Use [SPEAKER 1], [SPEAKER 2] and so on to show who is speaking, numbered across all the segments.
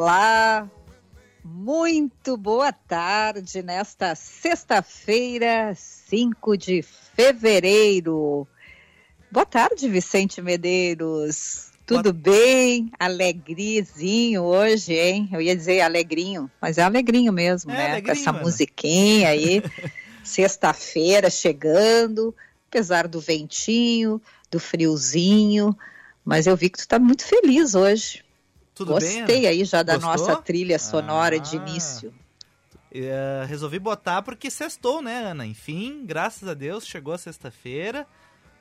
[SPEAKER 1] Olá. Muito boa tarde nesta sexta-feira, 5 de fevereiro. Boa tarde, Vicente Medeiros. Tudo boa... bem? Alegrizinho hoje, hein? Eu ia dizer alegrinho, mas é alegrinho mesmo, é né? Alegrinho, Com essa mano. musiquinha aí. Sexta-feira chegando, apesar do ventinho, do friozinho, mas eu vi que tu tá muito feliz hoje.
[SPEAKER 2] Tudo
[SPEAKER 1] Gostei
[SPEAKER 2] bem?
[SPEAKER 1] aí já da Gostou? nossa trilha sonora ah, de início.
[SPEAKER 2] Uh, resolvi botar porque sextou, né, Ana? Enfim, graças a Deus, chegou a sexta-feira.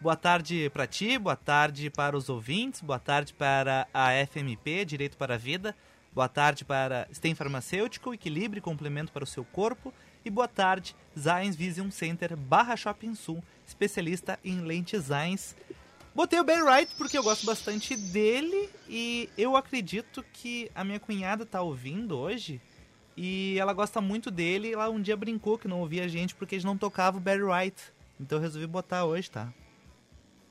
[SPEAKER 2] Boa tarde para ti, boa tarde para os ouvintes, boa tarde para a FMP, Direito para a Vida, boa tarde para Stem Farmacêutico, Equilíbrio e Complemento para o seu corpo, e boa tarde, Zines Vision Center barra Shopping Sul, especialista em lentes Zines Botei o Ben Wright porque eu gosto bastante dele e eu acredito que a minha cunhada tá ouvindo hoje e ela gosta muito dele. Ela um dia brincou que não ouvia a gente porque a gente não tocava o Barry Wright. Então eu resolvi botar hoje, tá?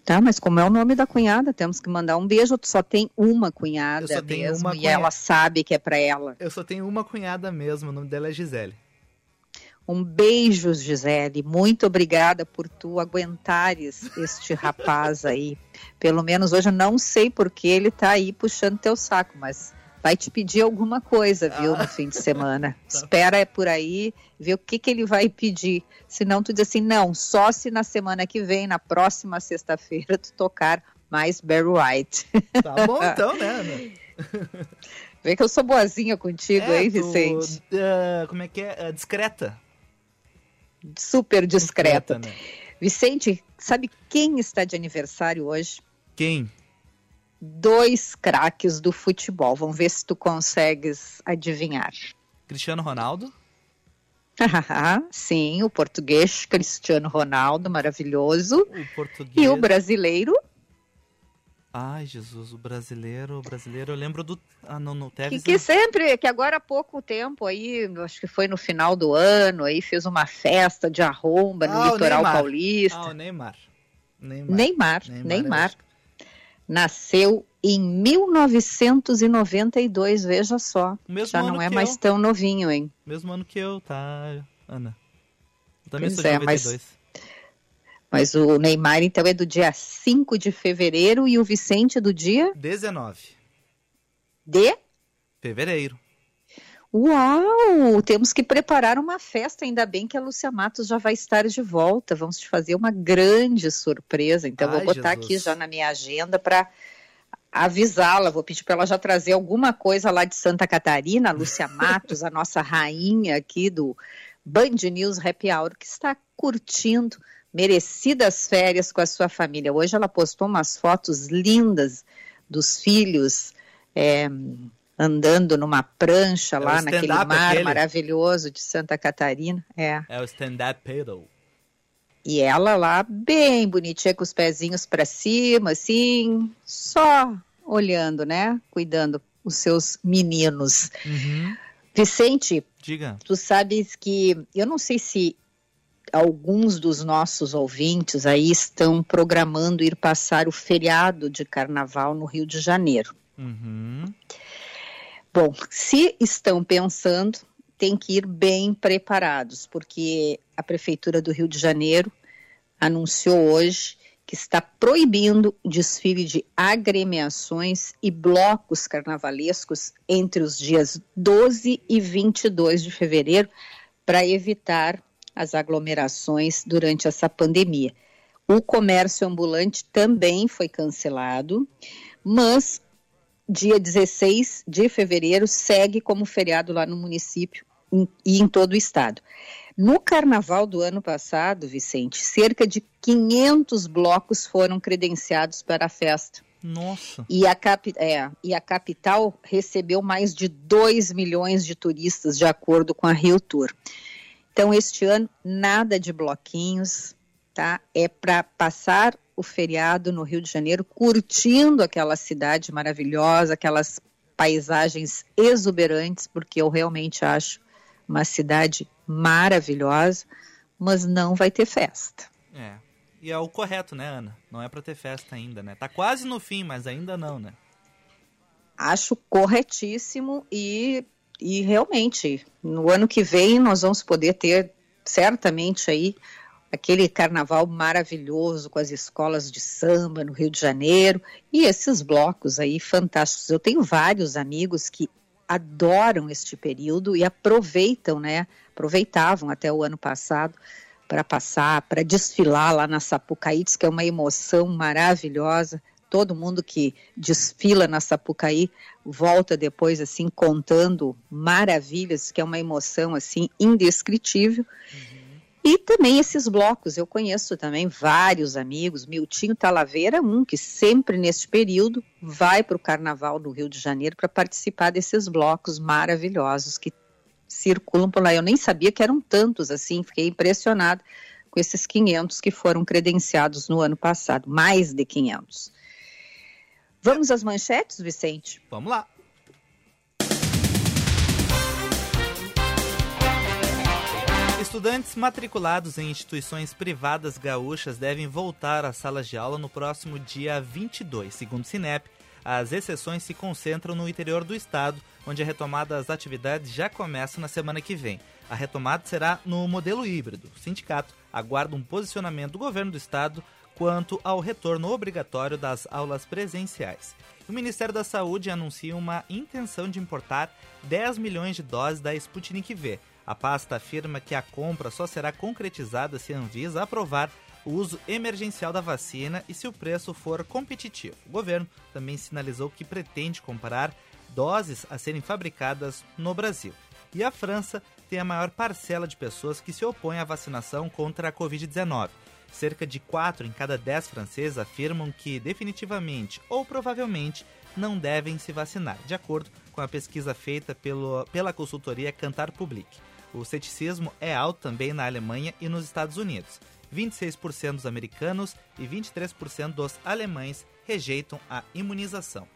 [SPEAKER 1] Tá, mas como é o nome da cunhada? Temos que mandar um beijo. Tu só tem uma cunhada eu só tenho mesmo uma e cunhada. ela sabe que é para ela.
[SPEAKER 2] Eu só tenho uma cunhada mesmo, o nome dela é Gisele.
[SPEAKER 1] Um beijo, Gisele. Muito obrigada por tu aguentares este rapaz aí. Pelo menos hoje eu não sei porque ele tá aí puxando teu saco, mas vai te pedir alguma coisa, viu, ah. no fim de semana. Espera por aí, ver o que, que ele vai pedir. Senão tu diz assim, não, só se na semana que vem, na próxima sexta-feira, tu tocar mais Barry White.
[SPEAKER 2] Tá bom então, né?
[SPEAKER 1] Vê que eu sou boazinha contigo, é, hein, Vicente?
[SPEAKER 2] Tu, uh, como é que é? Uh, discreta
[SPEAKER 1] super discreta. Né? Vicente, sabe quem está de aniversário hoje?
[SPEAKER 2] Quem?
[SPEAKER 1] Dois craques do futebol. Vamos ver se tu consegues adivinhar.
[SPEAKER 2] Cristiano Ronaldo?
[SPEAKER 1] Sim, o português Cristiano Ronaldo, maravilhoso.
[SPEAKER 2] O português.
[SPEAKER 1] E o brasileiro
[SPEAKER 2] Ai, Jesus, o brasileiro, o brasileiro, eu lembro do. Ah, não, no
[SPEAKER 1] Tevez. Que, que sempre, que agora há pouco tempo aí, acho que foi no final do ano, aí fez uma festa de arromba no ah, litoral paulista.
[SPEAKER 2] Ah, o Neymar.
[SPEAKER 1] Neymar. Neymar. Neymar. Neymar. Nasceu em 1992, veja só. Mesmo Já não é mais eu. tão novinho, hein?
[SPEAKER 2] Mesmo ano que eu, tá, Ana? Eu também
[SPEAKER 1] pois
[SPEAKER 2] sou de
[SPEAKER 1] é, 92. Mas mas o Neymar, então, é do dia 5 de fevereiro e o Vicente do dia?
[SPEAKER 2] 19.
[SPEAKER 1] De?
[SPEAKER 2] Fevereiro.
[SPEAKER 1] Uau! Temos que preparar uma festa. Ainda bem que a Lúcia Matos já vai estar de volta. Vamos te fazer uma grande surpresa. Então, Ai, vou botar Jesus. aqui já na minha agenda para avisá-la. Vou pedir para ela já trazer alguma coisa lá de Santa Catarina. A Lúcia Matos, a nossa rainha aqui do Band News Happy Hour, que está curtindo merecidas férias com a sua família. Hoje ela postou umas fotos lindas dos filhos é, andando numa prancha é lá naquele mar aquele. maravilhoso de Santa Catarina. É,
[SPEAKER 2] é o stand-up paddle.
[SPEAKER 1] E ela lá bem bonitinha com os pezinhos para cima, assim, só olhando, né? Cuidando os seus meninos.
[SPEAKER 2] Uhum.
[SPEAKER 1] Vicente,
[SPEAKER 2] Diga.
[SPEAKER 1] tu sabes que eu não sei se alguns dos nossos ouvintes aí estão programando ir passar o feriado de carnaval no Rio de Janeiro.
[SPEAKER 2] Uhum.
[SPEAKER 1] Bom, se estão pensando, tem que ir bem preparados, porque a Prefeitura do Rio de Janeiro anunciou hoje que está proibindo desfile de agremiações e blocos carnavalescos entre os dias 12 e 22 de fevereiro para evitar as aglomerações durante essa pandemia. O comércio ambulante também foi cancelado, mas dia 16 de fevereiro segue como feriado lá no município e em todo o estado. No carnaval do ano passado, Vicente, cerca de 500 blocos foram credenciados para a festa.
[SPEAKER 2] Nossa.
[SPEAKER 1] E a, cap, é, e a capital recebeu mais de 2 milhões de turistas, de acordo com a Rio Tour. Então, este ano, nada de bloquinhos, tá? É para passar o feriado no Rio de Janeiro, curtindo aquela cidade maravilhosa, aquelas paisagens exuberantes, porque eu realmente acho uma cidade maravilhosa, mas não vai ter festa.
[SPEAKER 2] É. E é o correto, né, Ana? Não é para ter festa ainda, né? Tá quase no fim, mas ainda não, né?
[SPEAKER 1] Acho corretíssimo e, e realmente no ano que vem nós vamos poder ter certamente aí aquele carnaval maravilhoso com as escolas de samba no Rio de Janeiro e esses blocos aí fantásticos. Eu tenho vários amigos que adoram este período e aproveitam, né? Aproveitavam até o ano passado para passar, para desfilar lá na Sapucaí, que é uma emoção maravilhosa. Todo mundo que desfila na Sapucaí volta depois assim contando maravilhas, que é uma emoção assim indescritível. Uhum. E também esses blocos, eu conheço também vários amigos, Miltinho Talaveira, um que sempre neste período vai para o Carnaval do Rio de Janeiro para participar desses blocos maravilhosos que circulam por lá. Eu nem sabia que eram tantos assim, fiquei impressionada com esses 500 que foram credenciados no ano passado, mais de 500. Vamos às manchetes, Vicente?
[SPEAKER 2] Vamos lá. Estudantes matriculados em instituições privadas gaúchas devem voltar às salas de aula no próximo dia 22. Segundo o Cinep, as exceções se concentram no interior do estado, onde a retomada das atividades já começa na semana que vem. A retomada será no modelo híbrido. O sindicato aguarda um posicionamento do governo do estado quanto ao retorno obrigatório das aulas presenciais. O Ministério da Saúde anuncia uma intenção de importar 10 milhões de doses da Sputnik V a pasta afirma que a compra só será concretizada se a Anvisa aprovar o uso emergencial da vacina e se o preço for competitivo. O governo também sinalizou que pretende comprar doses a serem fabricadas no Brasil. E a França tem a maior parcela de pessoas que se opõem à vacinação contra a Covid-19. Cerca de 4 em cada 10 franceses afirmam que definitivamente ou provavelmente não devem se vacinar, de acordo com a pesquisa feita pelo, pela consultoria Cantar Public. O ceticismo é alto também na Alemanha e nos Estados Unidos. 26% dos americanos e 23% dos alemães rejeitam a imunização.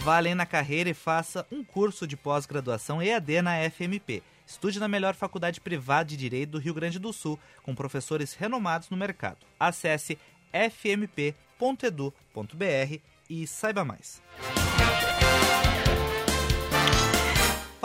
[SPEAKER 2] Vá além na carreira e faça um curso de pós-graduação EAD na FMP. Estude na melhor faculdade privada de Direito do Rio Grande do Sul, com professores renomados no mercado. Acesse fmp.edu.br e saiba mais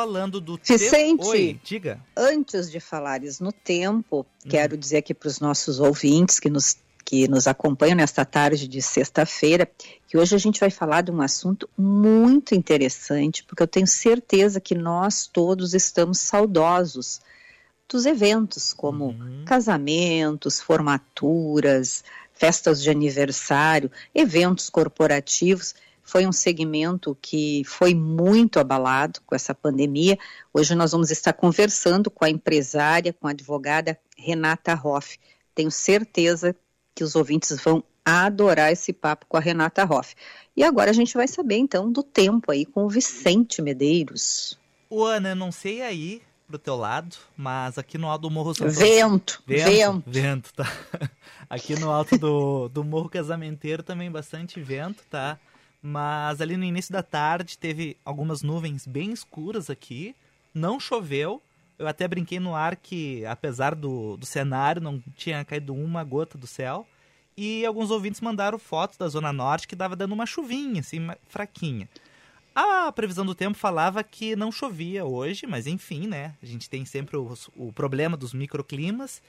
[SPEAKER 2] falando do
[SPEAKER 1] Vicente,
[SPEAKER 2] Oi, diga.
[SPEAKER 1] Antes de falares no tempo, hum. quero dizer aqui para os nossos ouvintes que nos que nos acompanham nesta tarde de sexta-feira, que hoje a gente vai falar de um assunto muito interessante, porque eu tenho certeza que nós todos estamos saudosos dos eventos, como uhum. casamentos, formaturas, festas de aniversário, eventos corporativos foi um segmento que foi muito abalado com essa pandemia. Hoje nós vamos estar conversando com a empresária, com a advogada Renata Hoff. Tenho certeza que os ouvintes vão adorar esse papo com a Renata Hoff. E agora a gente vai saber então do tempo aí com o Vicente Medeiros.
[SPEAKER 2] O Ana, não sei aí pro teu lado, mas aqui no alto do Morro São
[SPEAKER 1] Vento, vento, vento.
[SPEAKER 2] Vento, tá. Aqui no alto do, do Morro Casamenteiro também bastante vento, tá? Mas ali no início da tarde teve algumas nuvens bem escuras aqui. Não choveu. Eu até brinquei no ar que, apesar do, do cenário, não tinha caído uma gota do céu. E alguns ouvintes mandaram fotos da Zona Norte que dava dando uma chuvinha, assim, fraquinha. A previsão do tempo falava que não chovia hoje, mas enfim, né? A gente tem sempre o, o problema dos microclimas.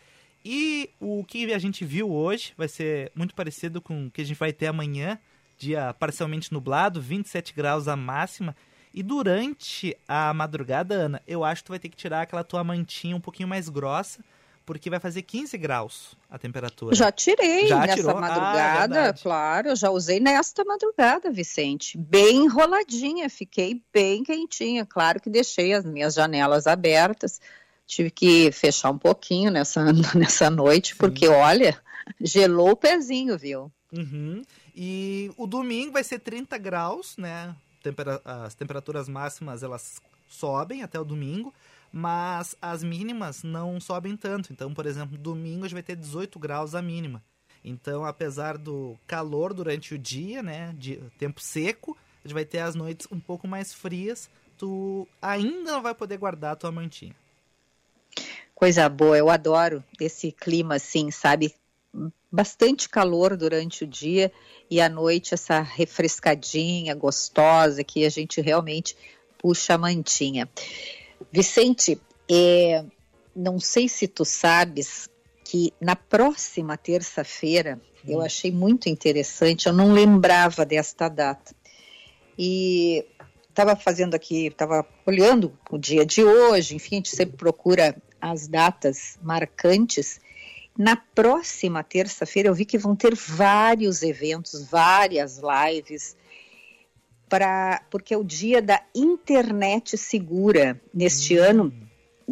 [SPEAKER 2] E o que a gente viu hoje vai ser muito parecido com o que a gente vai ter amanhã dia parcialmente nublado, 27 graus a máxima. E durante a madrugada, Ana, eu acho que tu vai ter que tirar aquela tua mantinha um pouquinho mais grossa, porque vai fazer 15 graus a temperatura.
[SPEAKER 1] Já tirei já nessa tirou? Ah, madrugada, ah, claro, eu já usei nesta madrugada, Vicente. Bem enroladinha, fiquei bem quentinha. Claro que deixei as minhas janelas abertas, tive que fechar um pouquinho nessa, nessa noite, Sim. porque olha, gelou o pezinho, viu?
[SPEAKER 2] Uhum. E o domingo vai ser 30 graus, né? Tempera as temperaturas máximas elas sobem até o domingo, mas as mínimas não sobem tanto. Então, por exemplo, domingo a gente vai ter 18 graus a mínima. Então, apesar do calor durante o dia, né, de tempo seco, a gente vai ter as noites um pouco mais frias. Tu ainda não vai poder guardar a tua mantinha.
[SPEAKER 1] Coisa boa, eu adoro esse clima assim, sabe? Bastante calor durante o dia e à noite essa refrescadinha, gostosa, que a gente realmente puxa a mantinha. Vicente, é, não sei se tu sabes que na próxima terça-feira, hum. eu achei muito interessante, eu não lembrava desta data. E estava fazendo aqui, estava olhando o dia de hoje, enfim, a gente sempre procura as datas marcantes. Na próxima terça-feira eu vi que vão ter vários eventos, várias lives, para porque é o dia da internet segura. Neste hum. ano,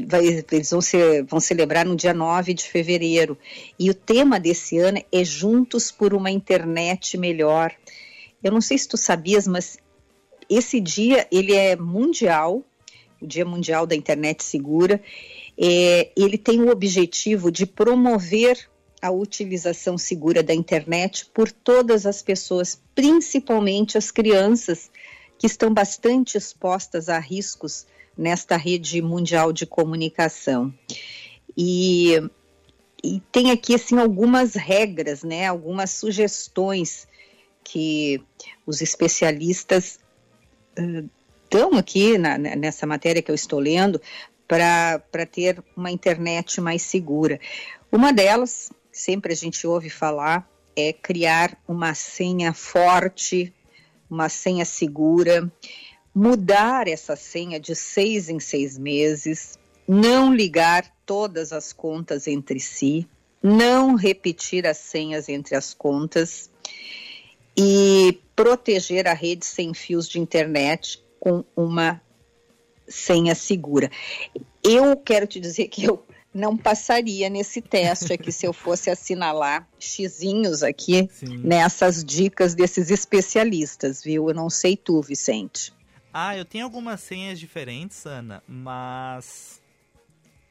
[SPEAKER 1] vai, eles vão, ser, vão celebrar no dia 9 de fevereiro. E o tema desse ano é Juntos por uma Internet Melhor. Eu não sei se tu sabias, mas esse dia ele é mundial, o Dia Mundial da Internet Segura. É, ele tem o objetivo de promover a utilização segura da internet por todas as pessoas, principalmente as crianças, que estão bastante expostas a riscos nesta rede mundial de comunicação. E, e tem aqui assim algumas regras, né, algumas sugestões que os especialistas dão aqui na, nessa matéria que eu estou lendo para ter uma internet mais segura. Uma delas, sempre a gente ouve falar, é criar uma senha forte, uma senha segura, mudar essa senha de seis em seis meses, não ligar todas as contas entre si, não repetir as senhas entre as contas e proteger a rede sem fios de internet com uma senha segura. Eu quero te dizer que eu não passaria nesse teste aqui se eu fosse assinalar xizinhos aqui Sim. nessas dicas desses especialistas, viu? Eu não sei tu, Vicente.
[SPEAKER 2] Ah, eu tenho algumas senhas diferentes, Ana, mas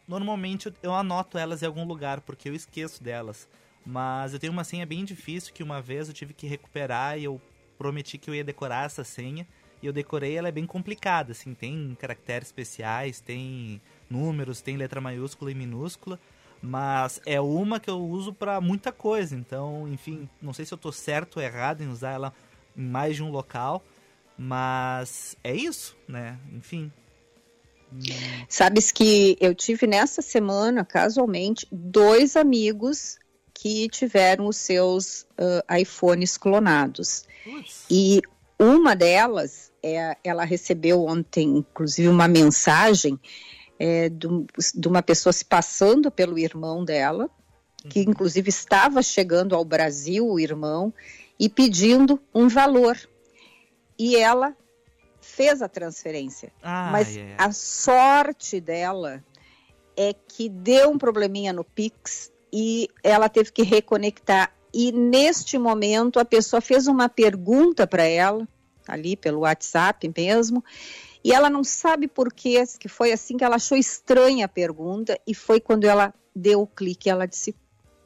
[SPEAKER 2] normalmente eu anoto elas em algum lugar porque eu esqueço delas. Mas eu tenho uma senha bem difícil que uma vez eu tive que recuperar e eu prometi que eu ia decorar essa senha. E eu decorei, ela é bem complicada, assim, tem caracteres especiais, tem números, tem letra maiúscula e minúscula, mas é uma que eu uso para muita coisa. Então, enfim, não sei se eu tô certo ou errado em usar ela em mais de um local, mas é isso, né? Enfim.
[SPEAKER 1] Sabes que eu tive nessa semana, casualmente, dois amigos que tiveram os seus uh, iPhones clonados. E uma delas, é, ela recebeu ontem, inclusive, uma mensagem é, de, de, uma pessoa se passando pelo irmão dela, que uhum. inclusive estava chegando ao Brasil, o irmão, e pedindo um valor. E ela fez a transferência. Ah, Mas yeah. a sorte dela é que deu um probleminha no Pix e ela teve que reconectar. E neste momento a pessoa fez uma pergunta para ela, ali pelo WhatsApp mesmo, e ela não sabe por quê, que foi assim que ela achou estranha a pergunta, e foi quando ela deu o clique, ela disse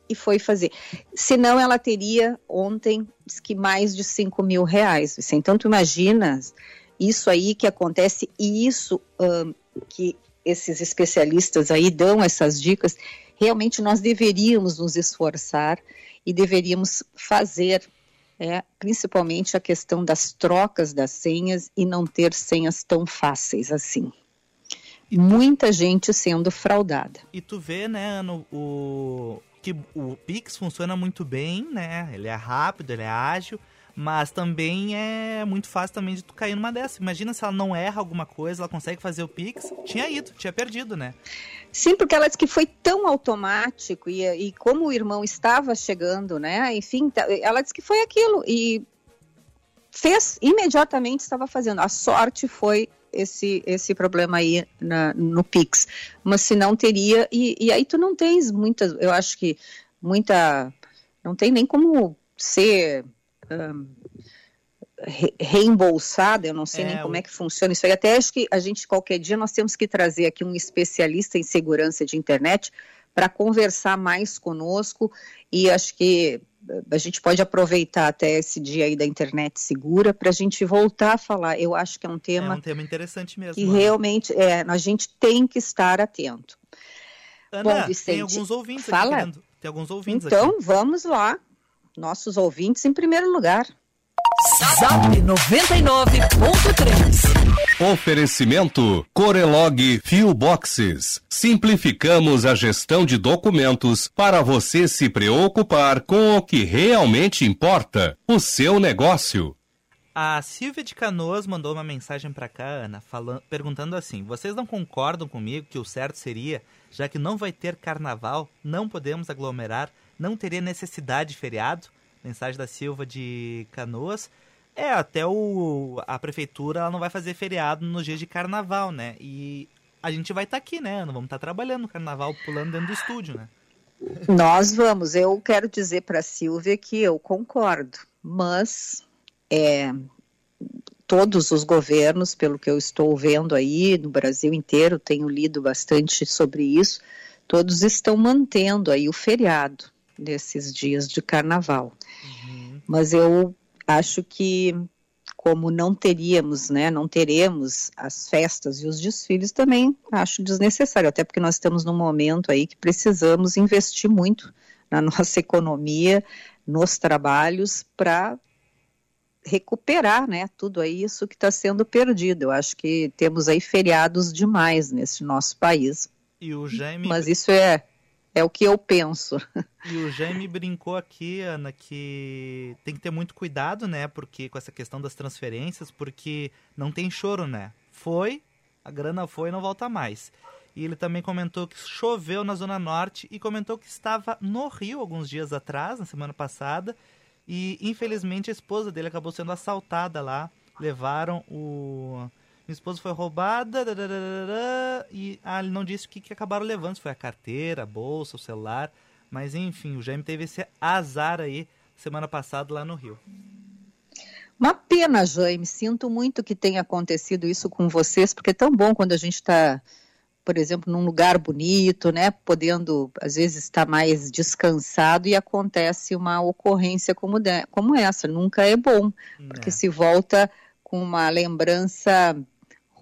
[SPEAKER 1] e foi fazer. Senão ela teria ontem que mais de 5 mil reais. Então tu imaginas isso aí que acontece e isso um, que esses especialistas aí dão essas dicas realmente nós deveríamos nos esforçar e deveríamos fazer, é, principalmente a questão das trocas das senhas e não ter senhas tão fáceis assim. E Muita gente sendo fraudada.
[SPEAKER 2] E tu vê, né, no, o que o Pix funciona muito bem, né? Ele é rápido, ele é ágil, mas também é muito fácil também de tu cair numa dessa. Imagina se ela não erra alguma coisa, ela consegue fazer o Pix, tinha ido, tinha perdido, né?
[SPEAKER 1] Sim, porque ela disse que foi tão automático e, e como o irmão estava chegando, né? Enfim, ela disse que foi aquilo e fez imediatamente estava fazendo. A sorte foi esse, esse problema aí na, no Pix. Mas se não teria, e, e aí tu não tens muitas, eu acho que muita, não tem nem como ser um, re, reembolsada, eu não sei é, nem como é que funciona isso aí. Até acho que a gente, qualquer dia, nós temos que trazer aqui um especialista em segurança de internet para conversar mais conosco e acho que a gente pode aproveitar até esse dia aí da internet segura para a gente voltar a falar. Eu acho que é um tema.
[SPEAKER 2] É um tema interessante mesmo.
[SPEAKER 1] Que realmente é, a gente tem que estar atento.
[SPEAKER 2] Ana, Bom, Vicente, tem alguns ouvintes fala. Aqui querendo, tem alguns ouvintes
[SPEAKER 1] então,
[SPEAKER 2] aqui.
[SPEAKER 1] vamos lá. Nossos ouvintes em primeiro lugar.
[SPEAKER 3] Zap 99.3
[SPEAKER 4] Oferecimento Corelog Fio Boxes. Simplificamos a gestão de documentos para você se preocupar com o que realmente importa, o seu negócio.
[SPEAKER 2] A Silvia de Canoas mandou uma mensagem para cá, Ana, falando, perguntando assim: Vocês não concordam comigo que o certo seria, já que não vai ter carnaval, não podemos aglomerar, não teria necessidade de feriado? Mensagem da Silva de Canoas. É, até o a prefeitura ela não vai fazer feriado nos dias de carnaval, né? E a gente vai estar tá aqui, né? Não vamos estar tá trabalhando no carnaval, pulando dentro do estúdio, né?
[SPEAKER 1] Nós vamos. Eu quero dizer para a Silvia que eu concordo, mas é, todos os governos, pelo que eu estou vendo aí no Brasil inteiro, tenho lido bastante sobre isso, todos estão mantendo aí o feriado desses dias de carnaval. Uhum. Mas eu acho que como não teríamos, né, não teremos as festas e os desfiles também acho desnecessário, até porque nós estamos num momento aí que precisamos investir muito na nossa economia, nos trabalhos para recuperar, né, tudo aí isso que está sendo perdido. Eu acho que temos aí feriados demais nesse nosso país.
[SPEAKER 2] E o Jaime...
[SPEAKER 1] Mas isso é é o que eu penso.
[SPEAKER 2] E o Jaime brincou aqui, Ana, que tem que ter muito cuidado, né? Porque com essa questão das transferências, porque não tem choro, né? Foi, a grana foi e não volta mais. E ele também comentou que choveu na Zona Norte e comentou que estava no Rio alguns dias atrás, na semana passada, e infelizmente a esposa dele acabou sendo assaltada lá. Levaram o minha esposa foi roubada, e ah, ele não disse o que, que acabaram levando, se foi a carteira, a bolsa, o celular, mas enfim, o Jaime teve esse azar aí semana passada lá no Rio.
[SPEAKER 1] Uma pena, Jaime, sinto muito que tenha acontecido isso com vocês, porque é tão bom quando a gente está, por exemplo, num lugar bonito, né, podendo às vezes estar mais descansado e acontece uma ocorrência como, de, como essa, nunca é bom, porque é. se volta com uma lembrança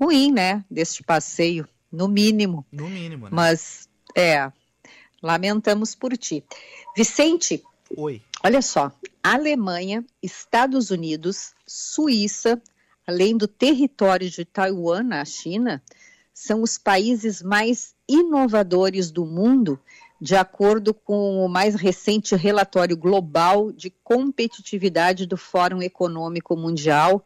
[SPEAKER 1] ruim, né, deste passeio, no mínimo.
[SPEAKER 2] No mínimo, né?
[SPEAKER 1] Mas, é, lamentamos por ti. Vicente.
[SPEAKER 2] Oi.
[SPEAKER 1] Olha só, Alemanha, Estados Unidos, Suíça, além do território de Taiwan, na China, são os países mais inovadores do mundo, de acordo com o mais recente relatório global de competitividade do Fórum Econômico Mundial,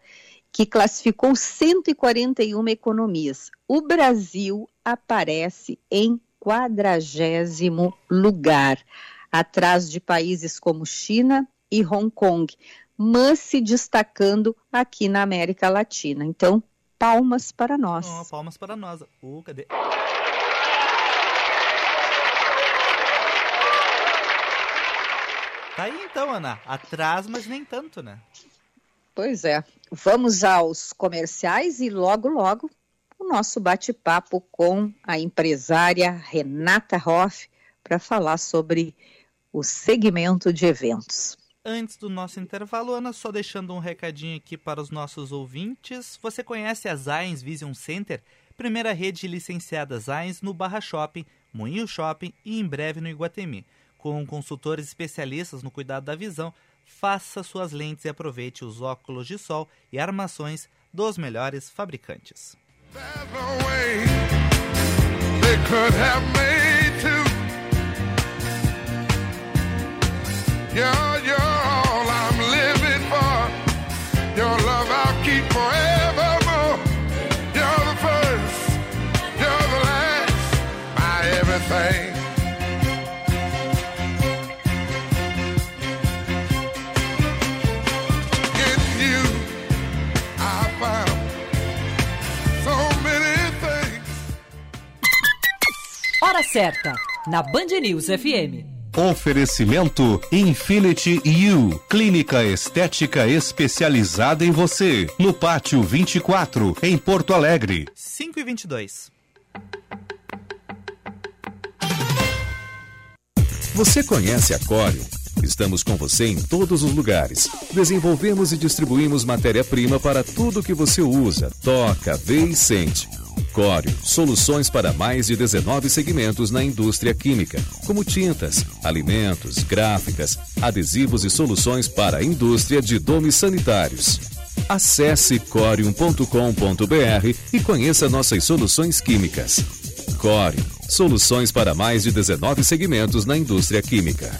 [SPEAKER 1] que classificou 141 economias. O Brasil aparece em quadragésimo lugar, atrás de países como China e Hong Kong, mas se destacando aqui na América Latina. Então, palmas para nós.
[SPEAKER 2] Oh, palmas para nós. Uh, cadê? Tá aí então, Ana. Atrás, mas nem tanto, né?
[SPEAKER 1] Pois é. Vamos aos comerciais e logo, logo, o nosso bate-papo com a empresária Renata Hoff para falar sobre o segmento de eventos.
[SPEAKER 2] Antes do nosso intervalo, Ana, só deixando um recadinho aqui para os nossos ouvintes. Você conhece a Zines Vision Center? Primeira rede de licenciadas Zines no Barra Shopping, Moinho Shopping e em breve no Iguatemi. Com consultores especialistas no cuidado da visão, faça suas lentes e aproveite os óculos de sol e armações dos melhores fabricantes. Yeah, yeah.
[SPEAKER 3] Certa, na Band News FM.
[SPEAKER 4] Oferecimento Infinity U, clínica estética especializada em você, no Pátio 24, em Porto Alegre.
[SPEAKER 2] 5 e 22.
[SPEAKER 5] Você conhece a Corium? Estamos com você em todos os lugares. Desenvolvemos e distribuímos matéria-prima para tudo que você usa, toca, vê e sente. Cório, soluções para mais de 19 segmentos na indústria química, como tintas, alimentos, gráficas, adesivos e soluções para a indústria de domes sanitários. Acesse corium.com.br e conheça nossas soluções químicas. Corium, soluções para mais de 19 segmentos na indústria química.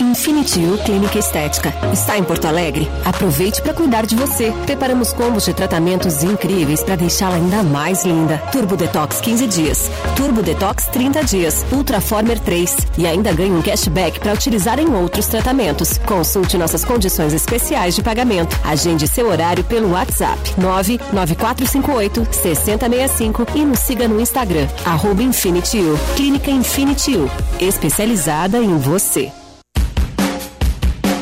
[SPEAKER 6] Infinity U Clínica Estética. Está em Porto Alegre? Aproveite para cuidar de você. Preparamos combos de tratamentos incríveis para deixá-la ainda mais linda. Turbo Detox 15 dias, Turbo Detox 30 dias, Ultraformer 3 e ainda ganhe um cashback para utilizar em outros tratamentos. Consulte nossas condições especiais de pagamento. Agende seu horário pelo WhatsApp 99458 6065 e nos siga no Instagram arroba Infinity U. Clínica U, especializada em você.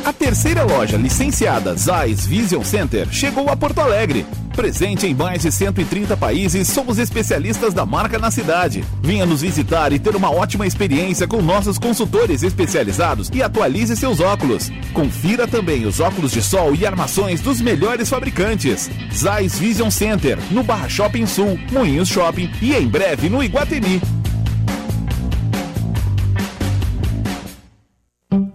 [SPEAKER 7] A terceira loja licenciada Zeiss Vision Center chegou a Porto Alegre. Presente em mais de 130 países, somos especialistas da marca na cidade. Venha nos visitar e ter uma ótima experiência com nossos consultores especializados e atualize seus óculos. Confira também os óculos de sol e armações dos melhores fabricantes. Zeiss Vision Center, no Barra Shopping Sul, Moinhos Shopping e em breve no Iguatemi.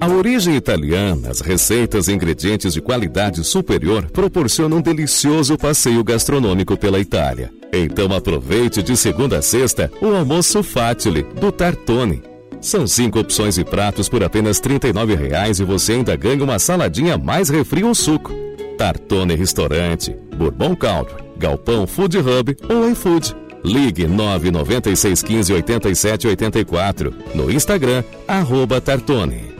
[SPEAKER 5] A origem italiana, as receitas e ingredientes de qualidade superior proporcionam um delicioso passeio gastronômico pela Itália. Então aproveite de segunda a sexta o almoço Fatile do Tartone. São cinco opções e pratos por apenas R$ 39,00 e você ainda ganha uma saladinha mais refri ou suco. Tartone Restaurante, Bourbon Country, Galpão Food Hub ou iFood. Ligue 99615 8784. No Instagram, arroba Tartone.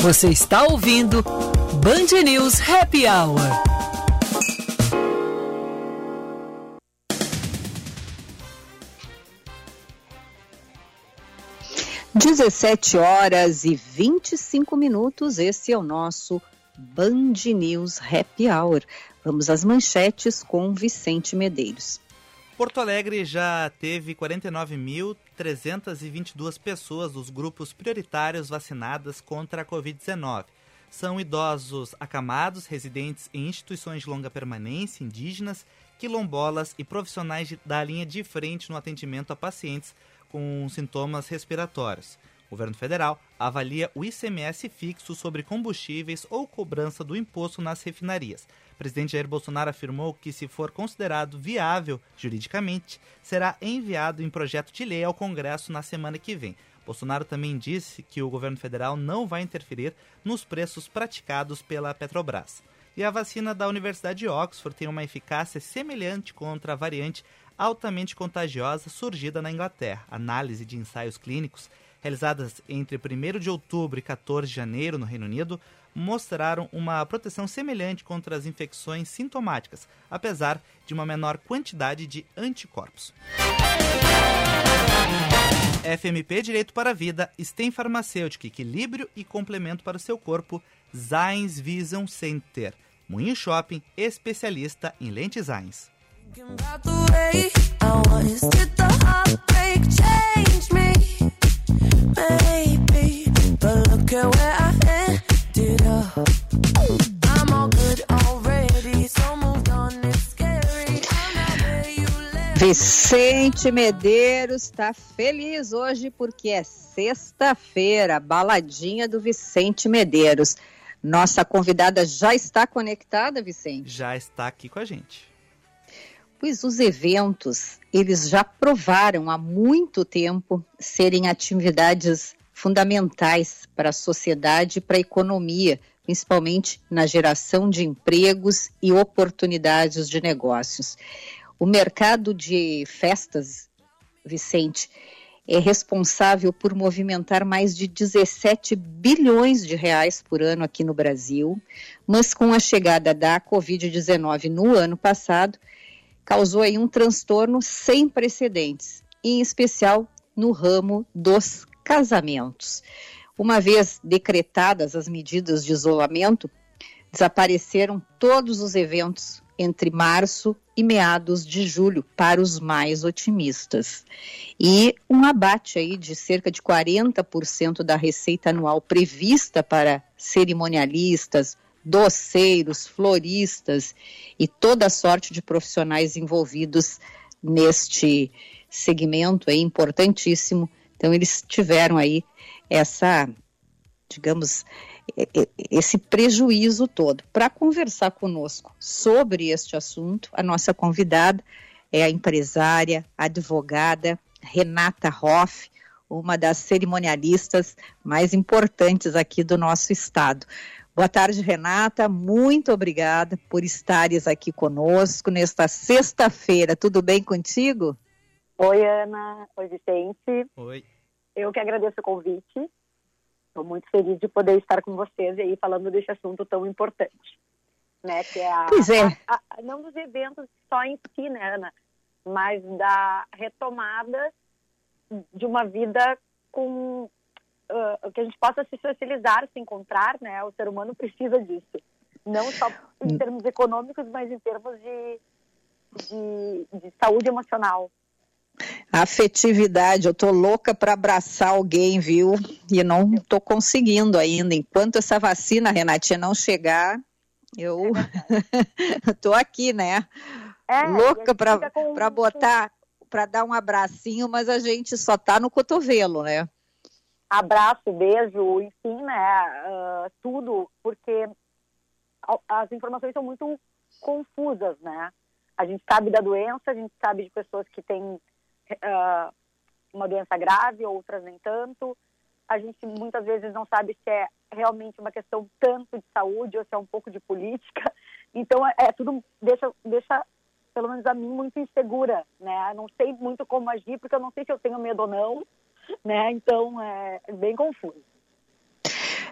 [SPEAKER 3] Você está ouvindo Band News Happy Hour.
[SPEAKER 1] Dezessete horas e 25 minutos. Esse é o nosso Band News Happy Hour. Vamos às manchetes com Vicente Medeiros.
[SPEAKER 2] Porto Alegre já teve 49.322 pessoas dos grupos prioritários vacinadas contra a Covid-19. São idosos acamados, residentes em instituições de longa permanência, indígenas, quilombolas e profissionais da linha de frente no atendimento a pacientes com sintomas respiratórios. O governo federal avalia o ICMS fixo sobre combustíveis ou cobrança do imposto nas refinarias presidente Jair Bolsonaro afirmou que, se for considerado viável juridicamente, será enviado em projeto de lei ao Congresso na semana que vem. Bolsonaro também disse que o governo federal não vai interferir nos preços praticados pela Petrobras. E a vacina da Universidade de Oxford tem uma eficácia semelhante contra a variante altamente contagiosa surgida na Inglaterra. Análise de ensaios clínicos realizadas entre 1 de outubro e 14 de janeiro no Reino Unido mostraram uma proteção semelhante contra as infecções sintomáticas, apesar de uma menor quantidade de anticorpos. FMP Direito para a Vida, STEM Farmacêutica, Equilíbrio e Complemento para o seu corpo, Zines Vision Center, Moinho Shopping, especialista em lentes Zines.
[SPEAKER 1] Vicente Medeiros está feliz hoje porque é sexta-feira, baladinha do Vicente Medeiros. Nossa convidada já está conectada, Vicente?
[SPEAKER 2] Já está aqui com a gente.
[SPEAKER 1] Pois os eventos, eles já provaram há muito tempo serem atividades fundamentais para a sociedade e para a economia, principalmente na geração de empregos e oportunidades de negócios. O mercado de festas, Vicente, é responsável por movimentar mais de 17 bilhões de reais por ano aqui no Brasil, mas com a chegada da Covid-19 no ano passado, causou aí um transtorno sem precedentes, em especial no ramo dos casamentos. Uma vez decretadas as medidas de isolamento, desapareceram todos os eventos entre março e meados de julho para os mais otimistas. E um abate aí de cerca de 40% da receita anual prevista para cerimonialistas, doceiros, floristas e toda a sorte de profissionais envolvidos neste segmento é importantíssimo. Então eles tiveram aí essa, digamos, esse prejuízo todo. Para conversar conosco sobre este assunto, a nossa convidada é a empresária, advogada Renata Hoff, uma das cerimonialistas mais importantes aqui do nosso estado. Boa tarde, Renata. Muito obrigada por estares aqui conosco nesta sexta-feira. Tudo bem contigo?
[SPEAKER 8] Oi, Ana. Oi, Vicente.
[SPEAKER 2] Oi.
[SPEAKER 8] Eu que agradeço o convite. Estou muito feliz de poder estar com vocês aí falando desse assunto tão importante, né? Que é a,
[SPEAKER 1] pois é.
[SPEAKER 8] A, a, não dos eventos só em si, né, Ana, mas da retomada de uma vida com uh, que a gente possa se socializar, se encontrar, né? O ser humano precisa disso, não só em termos econômicos, mas em termos de, de, de saúde emocional.
[SPEAKER 1] Afetividade, eu tô louca para abraçar alguém, viu? E não tô conseguindo ainda. Enquanto essa vacina, Renatinha, não chegar, eu é tô aqui, né? É, louca para com... botar, para dar um abracinho, mas a gente só tá no cotovelo, né?
[SPEAKER 8] Abraço, beijo, enfim, né? Uh, tudo, porque as informações são muito confusas, né? A gente sabe da doença, a gente sabe de pessoas que têm uh, uma doença grave, outras nem tanto. A gente muitas vezes não sabe se é realmente uma questão tanto de saúde ou se é um pouco de política. Então, é, é tudo deixa, deixa pelo menos a mim, muito insegura, né? Não sei muito como agir, porque eu não sei se eu tenho medo ou não, né? Então, é bem confuso.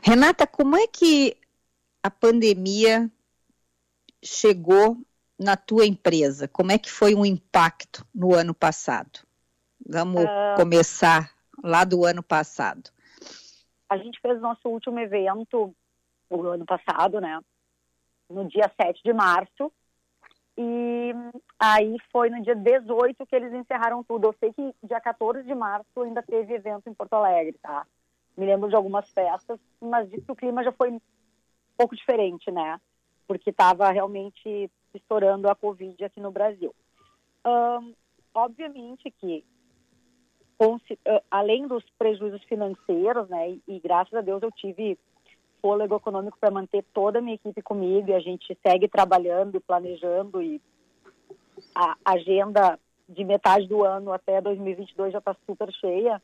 [SPEAKER 1] Renata, como é que a pandemia chegou na tua empresa? Como é que foi o um impacto no ano passado? Vamos uh, começar lá do ano passado.
[SPEAKER 8] A gente fez nosso último evento o ano passado, né? No dia 7 de março. E aí foi no dia 18 que eles encerraram tudo. Eu sei que dia 14 de março ainda teve evento em Porto Alegre, tá? Me lembro de algumas festas, mas disse que o clima já foi um pouco diferente, né? Porque estava realmente estourando a Covid aqui no Brasil. Obviamente que além dos prejuízos financeiros, né, e, e graças a Deus eu tive fôlego econômico para manter toda a minha equipe comigo e a gente segue trabalhando planejando e a agenda de metade do ano até 2022 já está super cheia.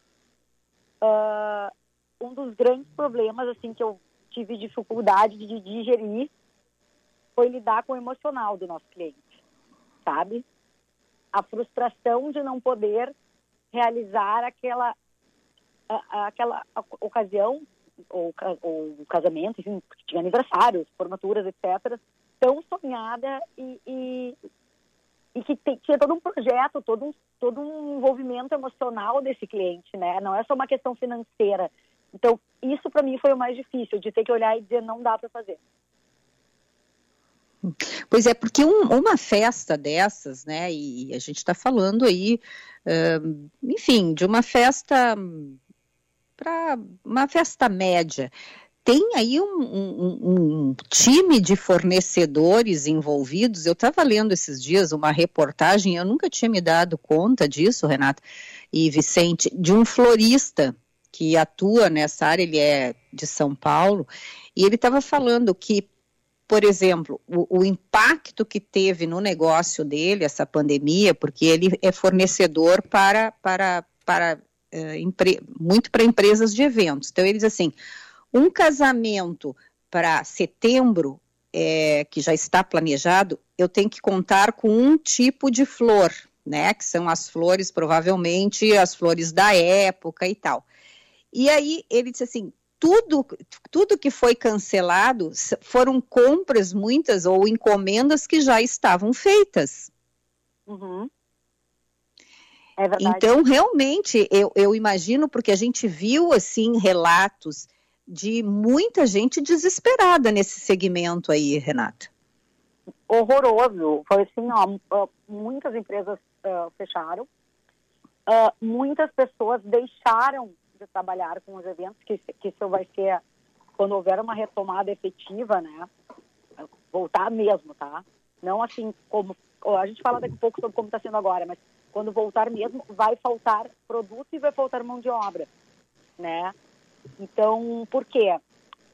[SPEAKER 8] Uh, um dos grandes problemas assim que eu tive dificuldade de digerir foi lidar com o emocional do nosso cliente, sabe? a frustração de não poder realizar aquela, aquela ocasião, ou, ou casamento, enfim, porque tinha aniversários, formaturas, etc., tão sonhada e, e, e que tem, tinha todo um projeto, todo um, todo um envolvimento emocional desse cliente, né? Não é só uma questão financeira. Então, isso para mim foi o mais difícil, de ter que olhar e dizer não dá para fazer.
[SPEAKER 1] Pois é, porque um, uma festa dessas, né, e a gente está falando aí, uh, enfim, de uma festa para uma festa média. Tem aí um, um, um, time de fornecedores envolvidos. Eu estava lendo esses dias uma reportagem, eu nunca tinha me dado conta disso, Renata e Vicente, de um florista que atua nessa área, ele é de São Paulo, e ele estava falando que por exemplo, o, o, impacto que teve no negócio dele, essa pandemia, porque ele é fornecedor para, para, para muito para empresas de eventos. Então, ele diz assim: um casamento para setembro, é, que já está planejado, eu tenho que contar com um tipo de flor, né? Que são as flores, provavelmente as flores da época e tal. E aí ele disse assim: tudo, tudo que foi cancelado foram compras, muitas, ou encomendas que já estavam feitas.
[SPEAKER 8] Uhum.
[SPEAKER 1] É então, realmente, eu, eu imagino, porque a gente viu, assim, relatos de muita gente desesperada nesse segmento aí, Renata.
[SPEAKER 8] Horroroso. Foi assim, ó, muitas empresas uh, fecharam, uh, muitas pessoas deixaram de trabalhar com os eventos, que, que isso vai ser quando houver uma retomada efetiva, né? Voltar mesmo, tá? Não assim como. A gente fala daqui a pouco sobre como está sendo agora, mas quando voltar mesmo, vai faltar produto e vai faltar mão de obra, né? Então, por quê?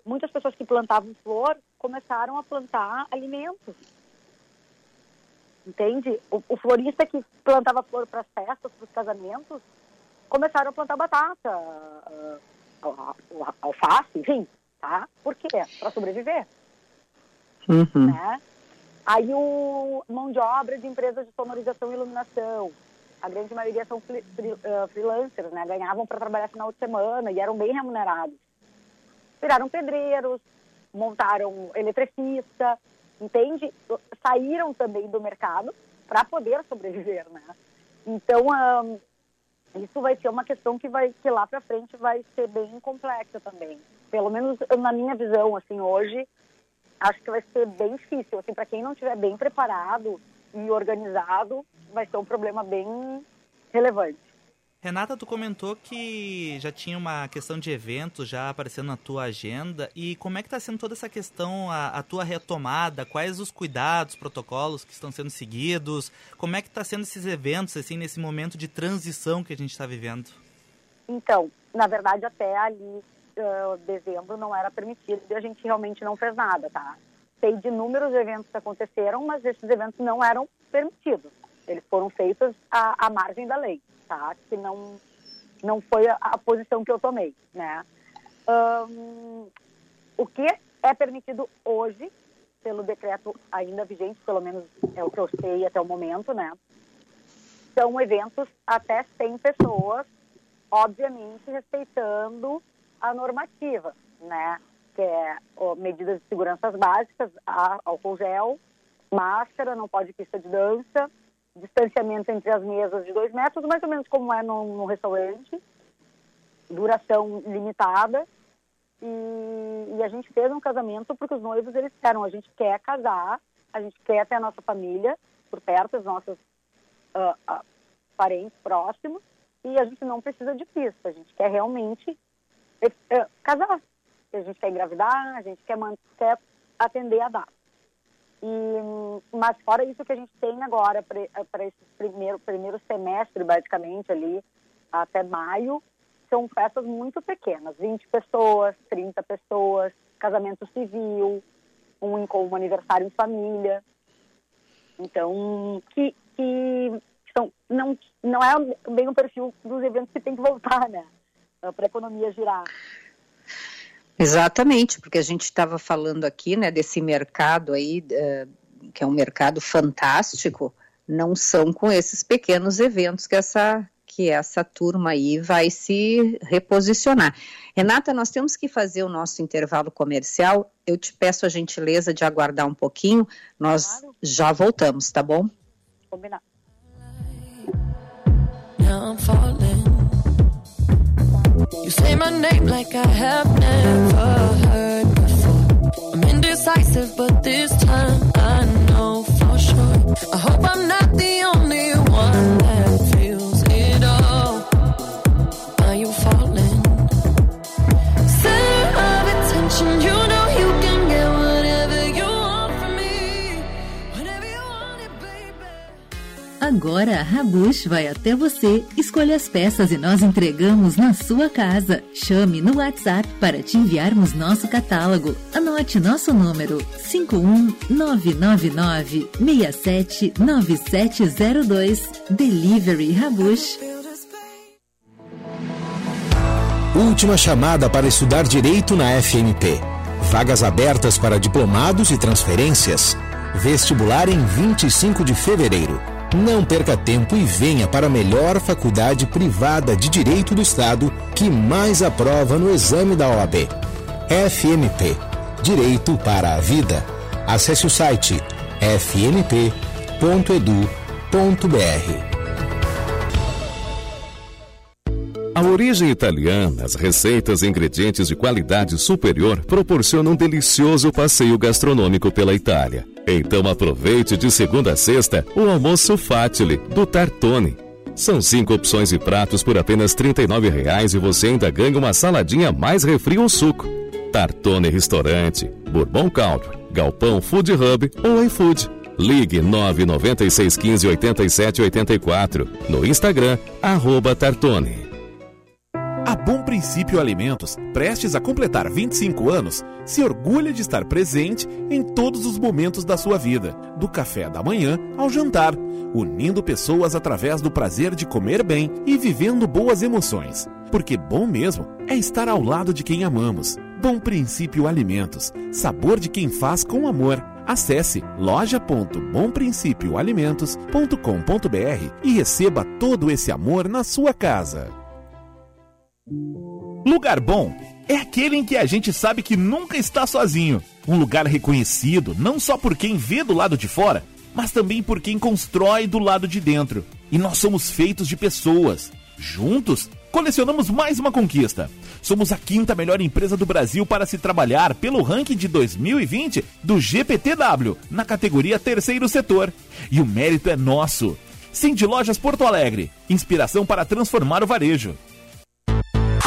[SPEAKER 8] Muitas pessoas que plantavam flor começaram a plantar alimentos. Entende? O, o florista que plantava flor para as festas, para os casamentos, começaram a plantar batata, uh, alface, enfim, tá? Por quê? Para sobreviver.
[SPEAKER 1] Uhum.
[SPEAKER 8] Né? Aí o mão de obra de empresas de sonorização e iluminação. A grande maioria são uh, freelancers, né? Ganhavam para trabalhar final de semana e eram bem remunerados. Viraram pedreiros, montaram eletricista, entende? Saíram também do mercado para poder sobreviver, né? Então, um, isso vai ser uma questão que vai que lá para frente vai ser bem complexa também. Pelo menos na minha visão, assim, hoje acho que vai ser bem difícil, assim, para quem não estiver bem preparado e organizado, vai ser um problema bem relevante.
[SPEAKER 2] Renata, tu comentou que já tinha uma questão de eventos já aparecendo na tua agenda. E como é que está sendo toda essa questão, a, a, tua retomada? Quais os cuidados, protocolos que estão sendo seguidos? Como é que está sendo esses eventos, assim, nesse momento de transição que a gente está vivendo?
[SPEAKER 8] Então, na verdade, até ali, uh, dezembro, não era permitido e a gente realmente não fez nada, tá? Sei de inúmeros eventos que aconteceram, mas esses eventos não eram permitidos. Eles foram feitos à, à margem da lei tá? Que não, não foi a, a posição que eu tomei, né? Um, o que é permitido hoje, pelo decreto ainda vigente, pelo menos é o que eu sei até o momento, né? São eventos até 100 pessoas, obviamente respeitando a normativa, né? Que é ó, medidas de segurança básicas, álcool gel, máscara, não pode pista de dança, distanciamento entre as mesas de dois metros, mais ou menos como é no restaurante, duração limitada. E, e, a gente fez um casamento porque os noivos eles disseram: a gente quer casar, a gente quer ter a nossa família por perto, os nossos uh, uh, parentes próximos, e a gente não precisa de pista, a gente quer realmente uh, casar. A gente quer engravidar, a gente quer, quer atender a data. E, mas fora isso que a gente tem agora para esse primeiro, primeiro semestre, basicamente, ali, até maio, são festas muito pequenas, 20 pessoas, 30 pessoas, casamento civil, um, um aniversário em família. Então, que, que são, não, não é bem o perfil dos eventos que tem que voltar, né? Para a economia girar.
[SPEAKER 1] Exatamente, porque a gente estava falando aqui, né, desse mercado aí, uh, que é um mercado fantástico, não são com esses pequenos eventos que essa que essa turma aí vai se reposicionar. Renata, nós temos que fazer o nosso intervalo comercial. Eu te peço a gentileza de aguardar um pouquinho. Nós claro. já voltamos, tá bom? Combinado. You say my name like I have never heard before. I'm indecisive, but this time Agora a Rabush vai até você, escolha as peças e nós entregamos na sua casa. Chame no WhatsApp para te enviarmos nosso catálogo. Anote nosso número 51999 679702. Delivery Rabush.
[SPEAKER 9] Última chamada para estudar direito na FMP. Vagas abertas para diplomados e transferências. Vestibular em 25 de fevereiro. Não perca tempo e venha para a melhor faculdade privada de direito do Estado que mais aprova no exame da OAB. FMP Direito para a Vida. Acesse o site fmp.edu.br.
[SPEAKER 5] A origem italiana, as receitas e ingredientes de qualidade superior proporcionam um delicioso passeio gastronômico pela Itália. Então aproveite de segunda a sexta o almoço Fatile do Tartone. São cinco opções de pratos por apenas R$ 39,00 e você ainda ganha uma saladinha mais refri ou suco. Tartone Restaurante, Bourbon Country, Galpão Food Hub ou iFood. Ligue 996 15 87 84. No Instagram, arroba Tartone.
[SPEAKER 10] A Bom Princípio Alimentos, prestes a completar 25 anos, se orgulha de estar presente em todos os momentos da sua vida, do café da manhã ao jantar, unindo pessoas através do prazer de comer bem e vivendo boas emoções. Porque bom mesmo é estar ao lado de quem amamos. Bom Princípio Alimentos, sabor de quem faz com amor. Acesse loja.bomprincipioalimentos.com.br e receba todo esse amor na sua casa.
[SPEAKER 7] Lugar bom é aquele em que a gente sabe que nunca está sozinho. Um lugar reconhecido não só por quem vê do lado de fora, mas também por quem constrói do lado de dentro. E nós somos feitos de pessoas. Juntos, colecionamos mais uma conquista. Somos a quinta melhor empresa do Brasil para se trabalhar pelo ranking de 2020 do GPTW, na categoria Terceiro Setor. E o mérito é nosso. Cindy Lojas Porto Alegre inspiração para transformar o varejo.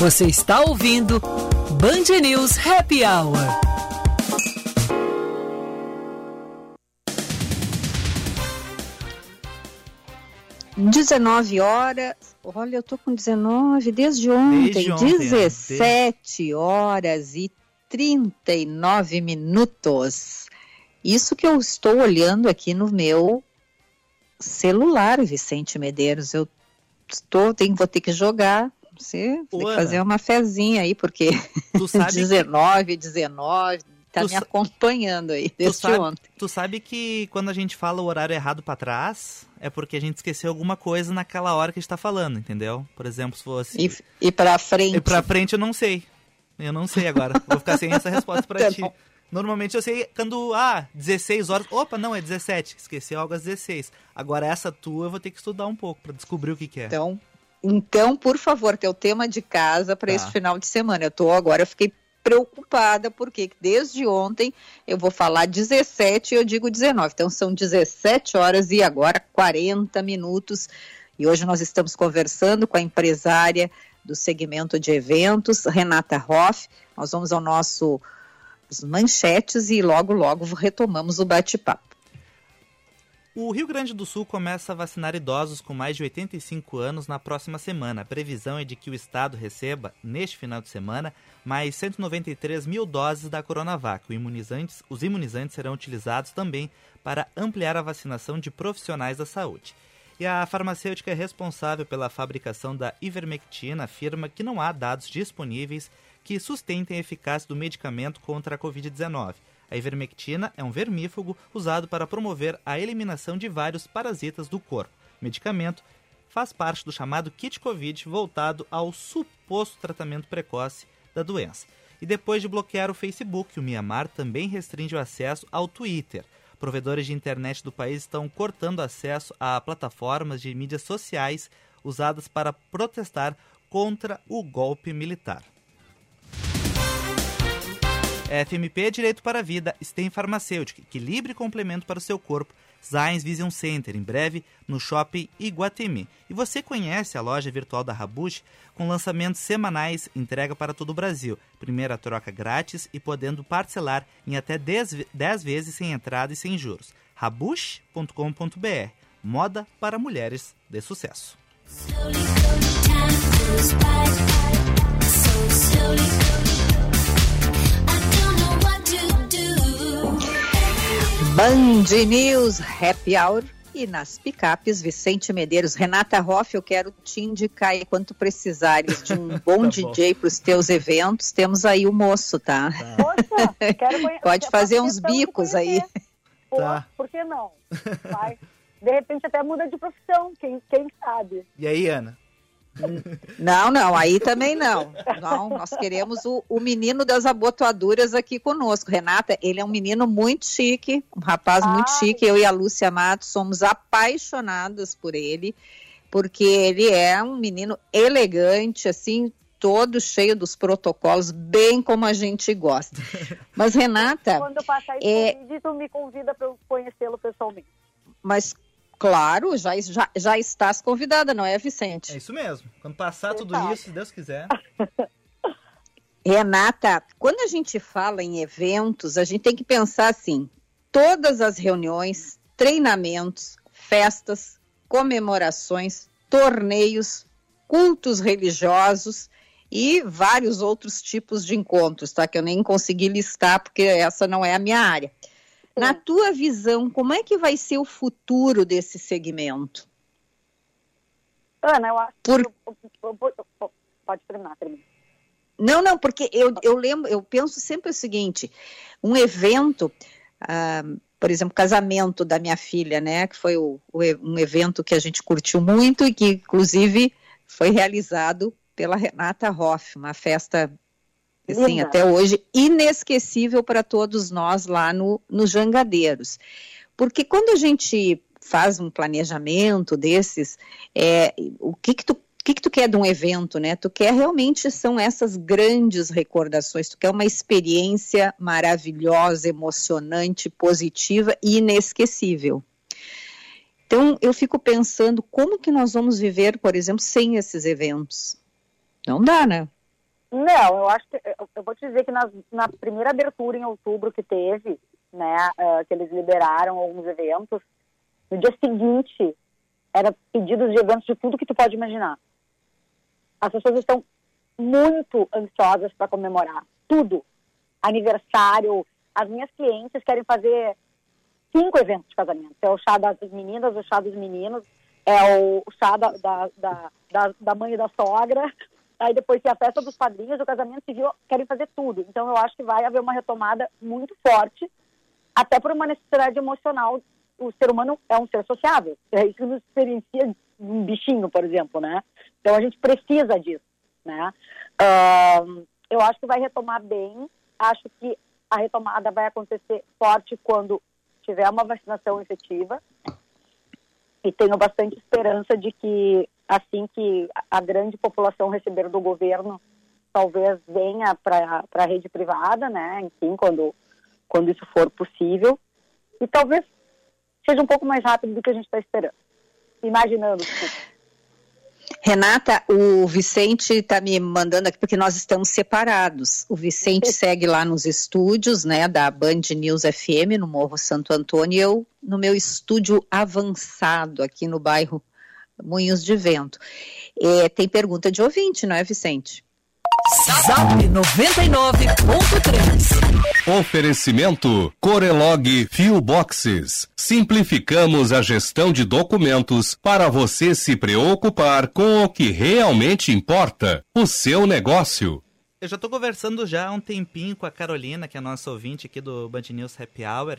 [SPEAKER 3] Você está ouvindo Band News Happy Hour.
[SPEAKER 1] Dezenove horas. Olha, eu tô com 19 desde ontem. Desde ontem 17 horas e 39 minutos. Isso que eu estou olhando aqui no meu celular, Vicente Medeiros. Eu estou, tenho, vou ter que jogar você tem que fazer uma fezinha aí, porque tu sabe 19, 19, tá me acompanhando aí desde
[SPEAKER 2] sabe,
[SPEAKER 1] ontem.
[SPEAKER 2] Tu sabe que quando a gente fala o horário errado para trás, é porque a gente esqueceu alguma coisa naquela hora que a gente tá falando, entendeu? Por exemplo, se fosse...
[SPEAKER 1] E, e pra frente? E
[SPEAKER 2] pra frente eu não sei. Eu não sei agora. Vou ficar sem essa resposta pra tá ti. Bom. Normalmente eu sei quando, ah, 16 horas. Opa, não, é 17. Esqueci algo às 16. Agora essa tua eu vou ter que estudar um pouco para descobrir o que, que é.
[SPEAKER 1] Então, então, por favor, teu tema de casa para tá. esse final de semana. Eu tô agora, eu fiquei preocupada porque desde ontem eu vou falar 17 e eu digo 19. Então são 17 horas e agora 40 minutos. E hoje nós estamos conversando com a empresária do segmento de eventos, Renata Hoff. Nós vamos ao nosso manchetes e logo logo retomamos o bate-papo.
[SPEAKER 2] O Rio Grande do Sul começa a vacinar idosos com mais de 85 anos na próxima semana. A previsão é de que o estado receba, neste final de semana, mais 193 mil doses da Coronavac. Imunizantes, os imunizantes serão utilizados também para ampliar a vacinação de profissionais da saúde. E a farmacêutica responsável pela fabricação da ivermectina afirma que não há dados disponíveis que sustentem a eficácia do medicamento contra a Covid-19. A ivermectina é um vermífugo usado para promover a eliminação de vários parasitas do corpo. O medicamento faz parte do chamado kit Covid voltado ao suposto tratamento precoce da doença. E depois de bloquear o Facebook, o Mianmar também restringe o acesso ao Twitter. Provedores de internet do país estão cortando acesso a plataformas de mídias sociais usadas para protestar contra o golpe militar. FMP é Direito para a Vida, STEM Farmacêutica, equilíbrio e complemento para o seu corpo. Zines Vision Center, em breve no Shopping Iguatemi. E você conhece a loja virtual da Rabush com lançamentos semanais, entrega para todo o Brasil. Primeira troca grátis e podendo parcelar em até 10, 10 vezes sem entrada e sem juros. rabush.com.br Moda para mulheres de sucesso.
[SPEAKER 1] Band News Happy Hour e nas picapes Vicente Medeiros. Renata Hoff, eu quero te indicar aí quanto precisares de um bom tá DJ para os teus eventos. Temos aí o moço, tá? tá. Poxa, quero Pode fazer uns bicos aí.
[SPEAKER 8] Pô, tá. Por que não? Vai. De repente até muda de profissão, quem, quem sabe.
[SPEAKER 2] E aí, Ana?
[SPEAKER 1] Não, não, aí também não. Não, nós queremos o, o, menino das abotoaduras aqui conosco. Renata, ele é um menino muito chique, um rapaz Ai. muito chique. Eu e a Lúcia Matos somos apaixonadas por ele, porque ele é um menino elegante, assim, todo cheio dos protocolos, bem como a gente gosta. Mas, Renata.
[SPEAKER 8] Quando passar esse é... me convida para eu conhecê-lo pessoalmente.
[SPEAKER 1] Mas Claro, já, já, já estás convidada, não é, Vicente?
[SPEAKER 2] É isso mesmo. Quando passar tudo isso, se Deus quiser.
[SPEAKER 1] Renata, quando a gente fala em eventos, a gente tem que pensar assim: todas as reuniões, treinamentos, festas, comemorações, torneios, cultos religiosos e vários outros tipos de encontros, tá? Que eu nem consegui listar porque essa não é a minha área. Na tua visão, como é que vai ser o futuro desse segmento?
[SPEAKER 8] Ana, eu acho Por... que. Pode terminar, termina.
[SPEAKER 1] Não, não, porque eu, eu lembro, eu penso sempre o seguinte: um evento, ah, por exemplo, casamento da minha filha, né? Que foi o, o, um evento que a gente curtiu muito e que, inclusive, foi realizado pela Renata Hoff, uma festa assim, até hoje, inesquecível para todos nós lá no, no Jangadeiros. Porque quando a gente faz um planejamento desses, é, o que que tu o que, que tu quer de um evento, né? Tu quer realmente são essas grandes recordações, tu quer uma experiência maravilhosa, emocionante, positiva e inesquecível. Então, eu fico pensando como que nós vamos viver, por exemplo, sem esses eventos. Não dá, né?
[SPEAKER 8] Não, eu acho que eu vou te dizer que na, na primeira abertura em outubro que teve, né, uh, que eles liberaram alguns eventos, no dia seguinte era pedidos de eventos de tudo que tu pode imaginar. As pessoas estão muito ansiosas para comemorar tudo, aniversário. As minhas clientes querem fazer cinco eventos de casamento. É o chá das meninas, o chá dos meninos, é o chá da, da, da, da mãe e da sogra, aí depois tem a festa dos padrinhos, o casamento civil, querem fazer tudo. Então eu acho que vai haver uma retomada muito forte, até por uma necessidade emocional. O ser humano é um ser sociável, é isso que nos diferencia um bichinho, por exemplo, né? Então a gente precisa disso, né? Uh, eu acho que vai retomar bem, acho que a retomada vai acontecer forte quando tiver uma vacinação efetiva e tenho bastante esperança de que assim que a grande população receber do governo, talvez venha para a rede privada, né? Enfim, quando, quando isso for possível. E talvez seja um pouco mais rápido do que a gente está esperando. Imaginando.
[SPEAKER 1] Renata, o Vicente está me mandando aqui porque nós estamos separados. O Vicente segue lá nos estúdios, né, da Band News FM no Morro Santo Antônio. E eu no meu estúdio avançado aqui no bairro Moinhos de Vento. É, tem pergunta de ouvinte, não é, Vicente?
[SPEAKER 3] Zap 99.3
[SPEAKER 4] Oferecimento Corelog Fio Boxes. Simplificamos a gestão de documentos para você se preocupar com o que realmente importa, o seu negócio.
[SPEAKER 2] Eu já estou conversando já há um tempinho com a Carolina, que é a nossa ouvinte aqui do Band News Happy Hour,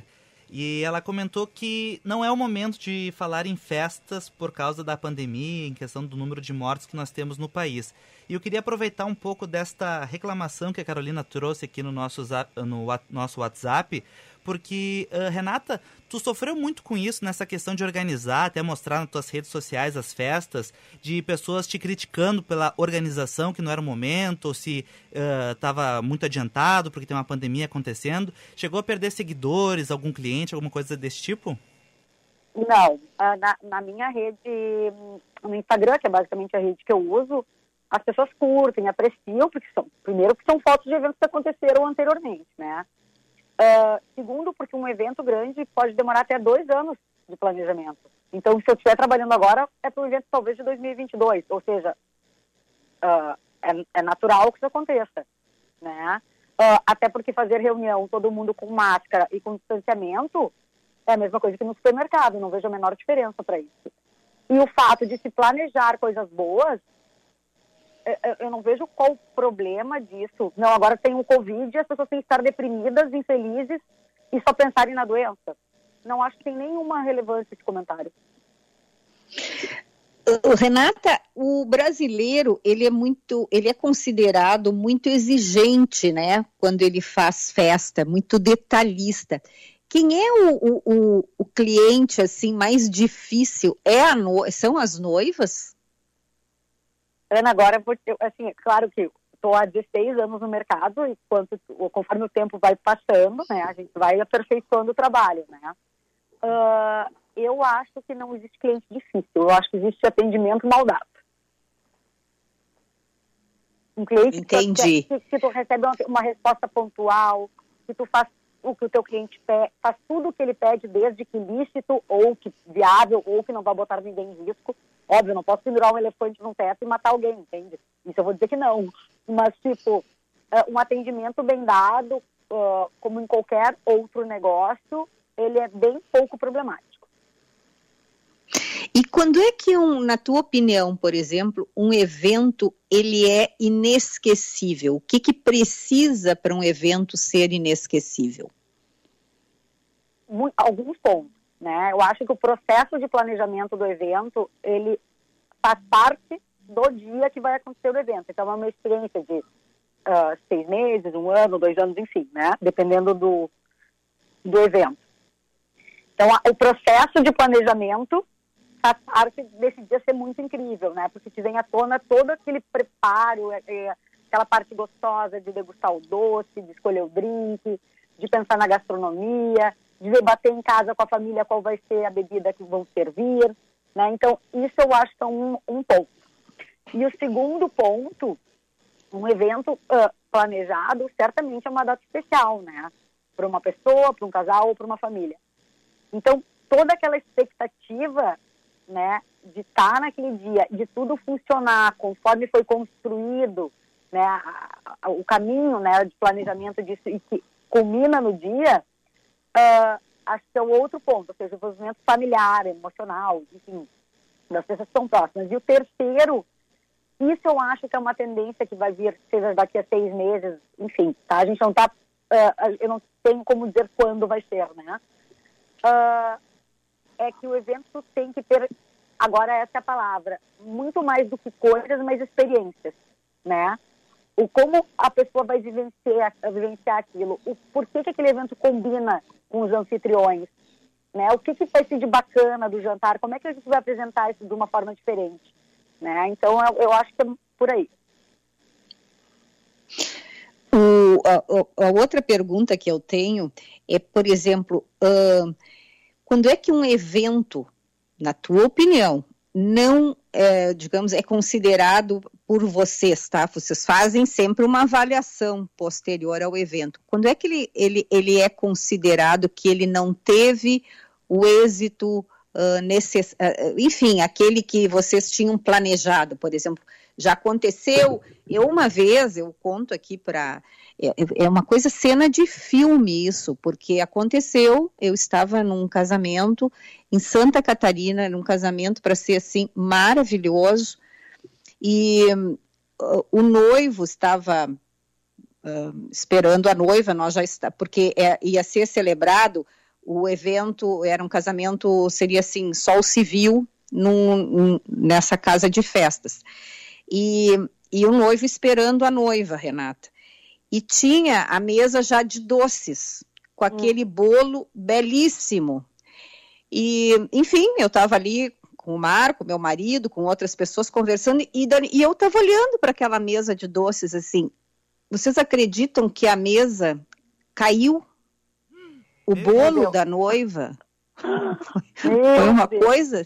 [SPEAKER 2] e ela comentou que não é o momento de falar em festas por causa da pandemia, em questão do número de mortes que nós temos no país. E eu queria aproveitar um pouco desta reclamação que a Carolina trouxe aqui no nosso, no nosso WhatsApp, porque, uh, Renata, tu sofreu muito com isso nessa questão de organizar, até mostrar nas tuas redes sociais as festas, de pessoas te criticando pela organização, que não era o momento, ou se estava uh, muito adiantado porque tem uma pandemia acontecendo. Chegou a perder seguidores, algum cliente, alguma coisa desse tipo?
[SPEAKER 8] Não. Uh, na, na minha rede, no Instagram, que é basicamente a rede que eu uso, as pessoas curtem, apreciam, porque são, primeiro, porque são fotos de eventos que aconteceram anteriormente, né? Uh, segundo, porque um evento grande pode demorar até dois anos de planejamento. Então, se eu estiver trabalhando agora, é para o evento talvez de 2022. Ou seja, uh, é, é, natural que isso aconteça, né? Uh, até porque fazer reunião, todo mundo com máscara e com distanciamento, é a mesma coisa que no supermercado. Não vejo a menor diferença para isso. E o fato de se planejar coisas boas eu não vejo qual o problema disso. Não, agora tem o Covid, as pessoas têm que estar deprimidas, infelizes e só pensarem na doença. Não acho que tem nenhuma relevância esse comentário.
[SPEAKER 1] Renata, o brasileiro ele é muito, ele é considerado muito exigente, né? Quando ele faz festa, muito detalhista. Quem é o, o, o cliente assim mais difícil? É no... são as noivas?
[SPEAKER 8] Ana, agora, assim, é claro que estou há 16 anos no mercado e quanto, conforme o tempo vai passando, né, a gente vai aperfeiçoando o trabalho, né. Uh, eu acho que não existe cliente difícil, eu acho que existe atendimento mal dado. Um cliente
[SPEAKER 1] Entendi.
[SPEAKER 8] Que, que, tu recebe uma, uma, resposta pontual, que tu faz o que o teu cliente pede, faz tudo o que ele pede, desde que lícito ou que viável ou que não vai botar ninguém em risco, Óbvio, não posso pendurar um elefante num teto e matar alguém, entende? Isso eu vou dizer que não. Mas, tipo, é, um atendimento bem dado, como em qualquer outro negócio, ele é bem pouco problemático.
[SPEAKER 1] E quando é que, um, na tua opinião, por exemplo, um evento ele é inesquecível? O que, que precisa para um evento ser inesquecível?
[SPEAKER 8] Alguns pontos. Né? Eu acho que o processo de planejamento do evento, ele faz parte do dia que vai acontecer o evento. Então, é uma experiência de uh, seis meses, um ano, dois anos, enfim, né? Dependendo do, do evento. Então, a, o processo de planejamento faz parte desse dia ser muito incrível, né? Porque te vem à tona todo aquele preparo, é, é, aquela parte gostosa de degustar o doce, de escolher o drink, de pensar na gastronomia, debater em casa com a família qual vai ser a bebida que vão servir. Né? Então, isso eu acho que é um, um ponto. E o segundo ponto, um evento uh, planejado, certamente é uma data especial, né? Para uma pessoa, para um casal ou para uma família. Então, toda aquela expectativa, né, de estar tá naquele dia, de tudo funcionar conforme foi construído, né, a, a, o caminho, né, de planejamento disso e que culmina no dia, uh, acho que é o outro ponto, ou seja, o envolvimento familiar, emocional, enfim, das pessoas que estão próximas. E o terceiro, isso eu acho que é uma tendência que vai vir, seja daqui a seis meses, enfim, tá? A gente não está, uh, eu não tenho como dizer quando vai ser, né? Uh, é que o evento tem que ter, agora essa é a palavra, muito mais do que coisas, mas experiências, né? O como a pessoa vai vivenciar, vivenciar aquilo, o porquê que aquele evento combina com os anfitriões, né? O que, que vai ser de bacana do jantar? Como é que a gente vai apresentar isso de uma forma diferente, né? Então eu, eu acho que é por aí.
[SPEAKER 1] O, a, a, outra pergunta que eu tenho é, por exemplo, uh, quando é que um evento, na tua opinião, não, é, digamos, é considerado por vocês, tá? Vocês fazem sempre uma avaliação posterior ao evento. Quando é que ele, ele, ele é considerado que ele não teve o êxito uh. Uh, enfim, aquele que vocês tinham planejado, por exemplo, já aconteceu. Eu uma vez, eu conto aqui para é, é uma coisa cena de filme isso, porque aconteceu, eu estava num casamento em Santa Catarina, num casamento para ser assim maravilhoso, e uh, o noivo estava uh, esperando a noiva, nós já está, porque é, ia ser celebrado o evento, era um casamento, seria assim, só o civil num, nessa casa de festas. E, e o noivo esperando a noiva, Renata. E tinha a mesa já de doces, com aquele hum. bolo belíssimo. E, enfim, eu estava ali com o Marco, meu marido, com outras pessoas conversando, e, e eu estava olhando para aquela mesa de doces assim. Vocês acreditam que a mesa caiu? O bolo da noiva? foi uma coisa.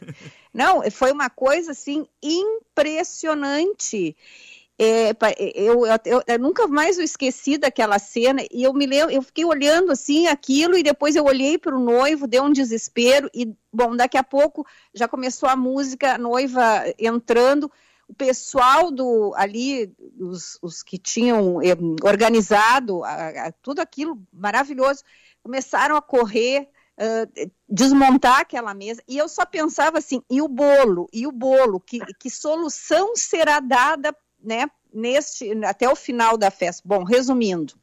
[SPEAKER 1] Não, foi uma coisa assim impressionante. É, eu, eu, eu, nunca mais eu esqueci daquela cena. E eu me lembro, eu fiquei olhando assim aquilo e depois eu olhei para o noivo, deu um desespero e bom, daqui a pouco já começou a música, a noiva entrando, o pessoal do ali, os, os que tinham eh, organizado a, a, tudo aquilo maravilhoso, começaram a correr Uh, desmontar aquela mesa. E eu só pensava assim e o bolo e o bolo que, que solução será dada né, neste, até o final da festa. Bom, resumindo,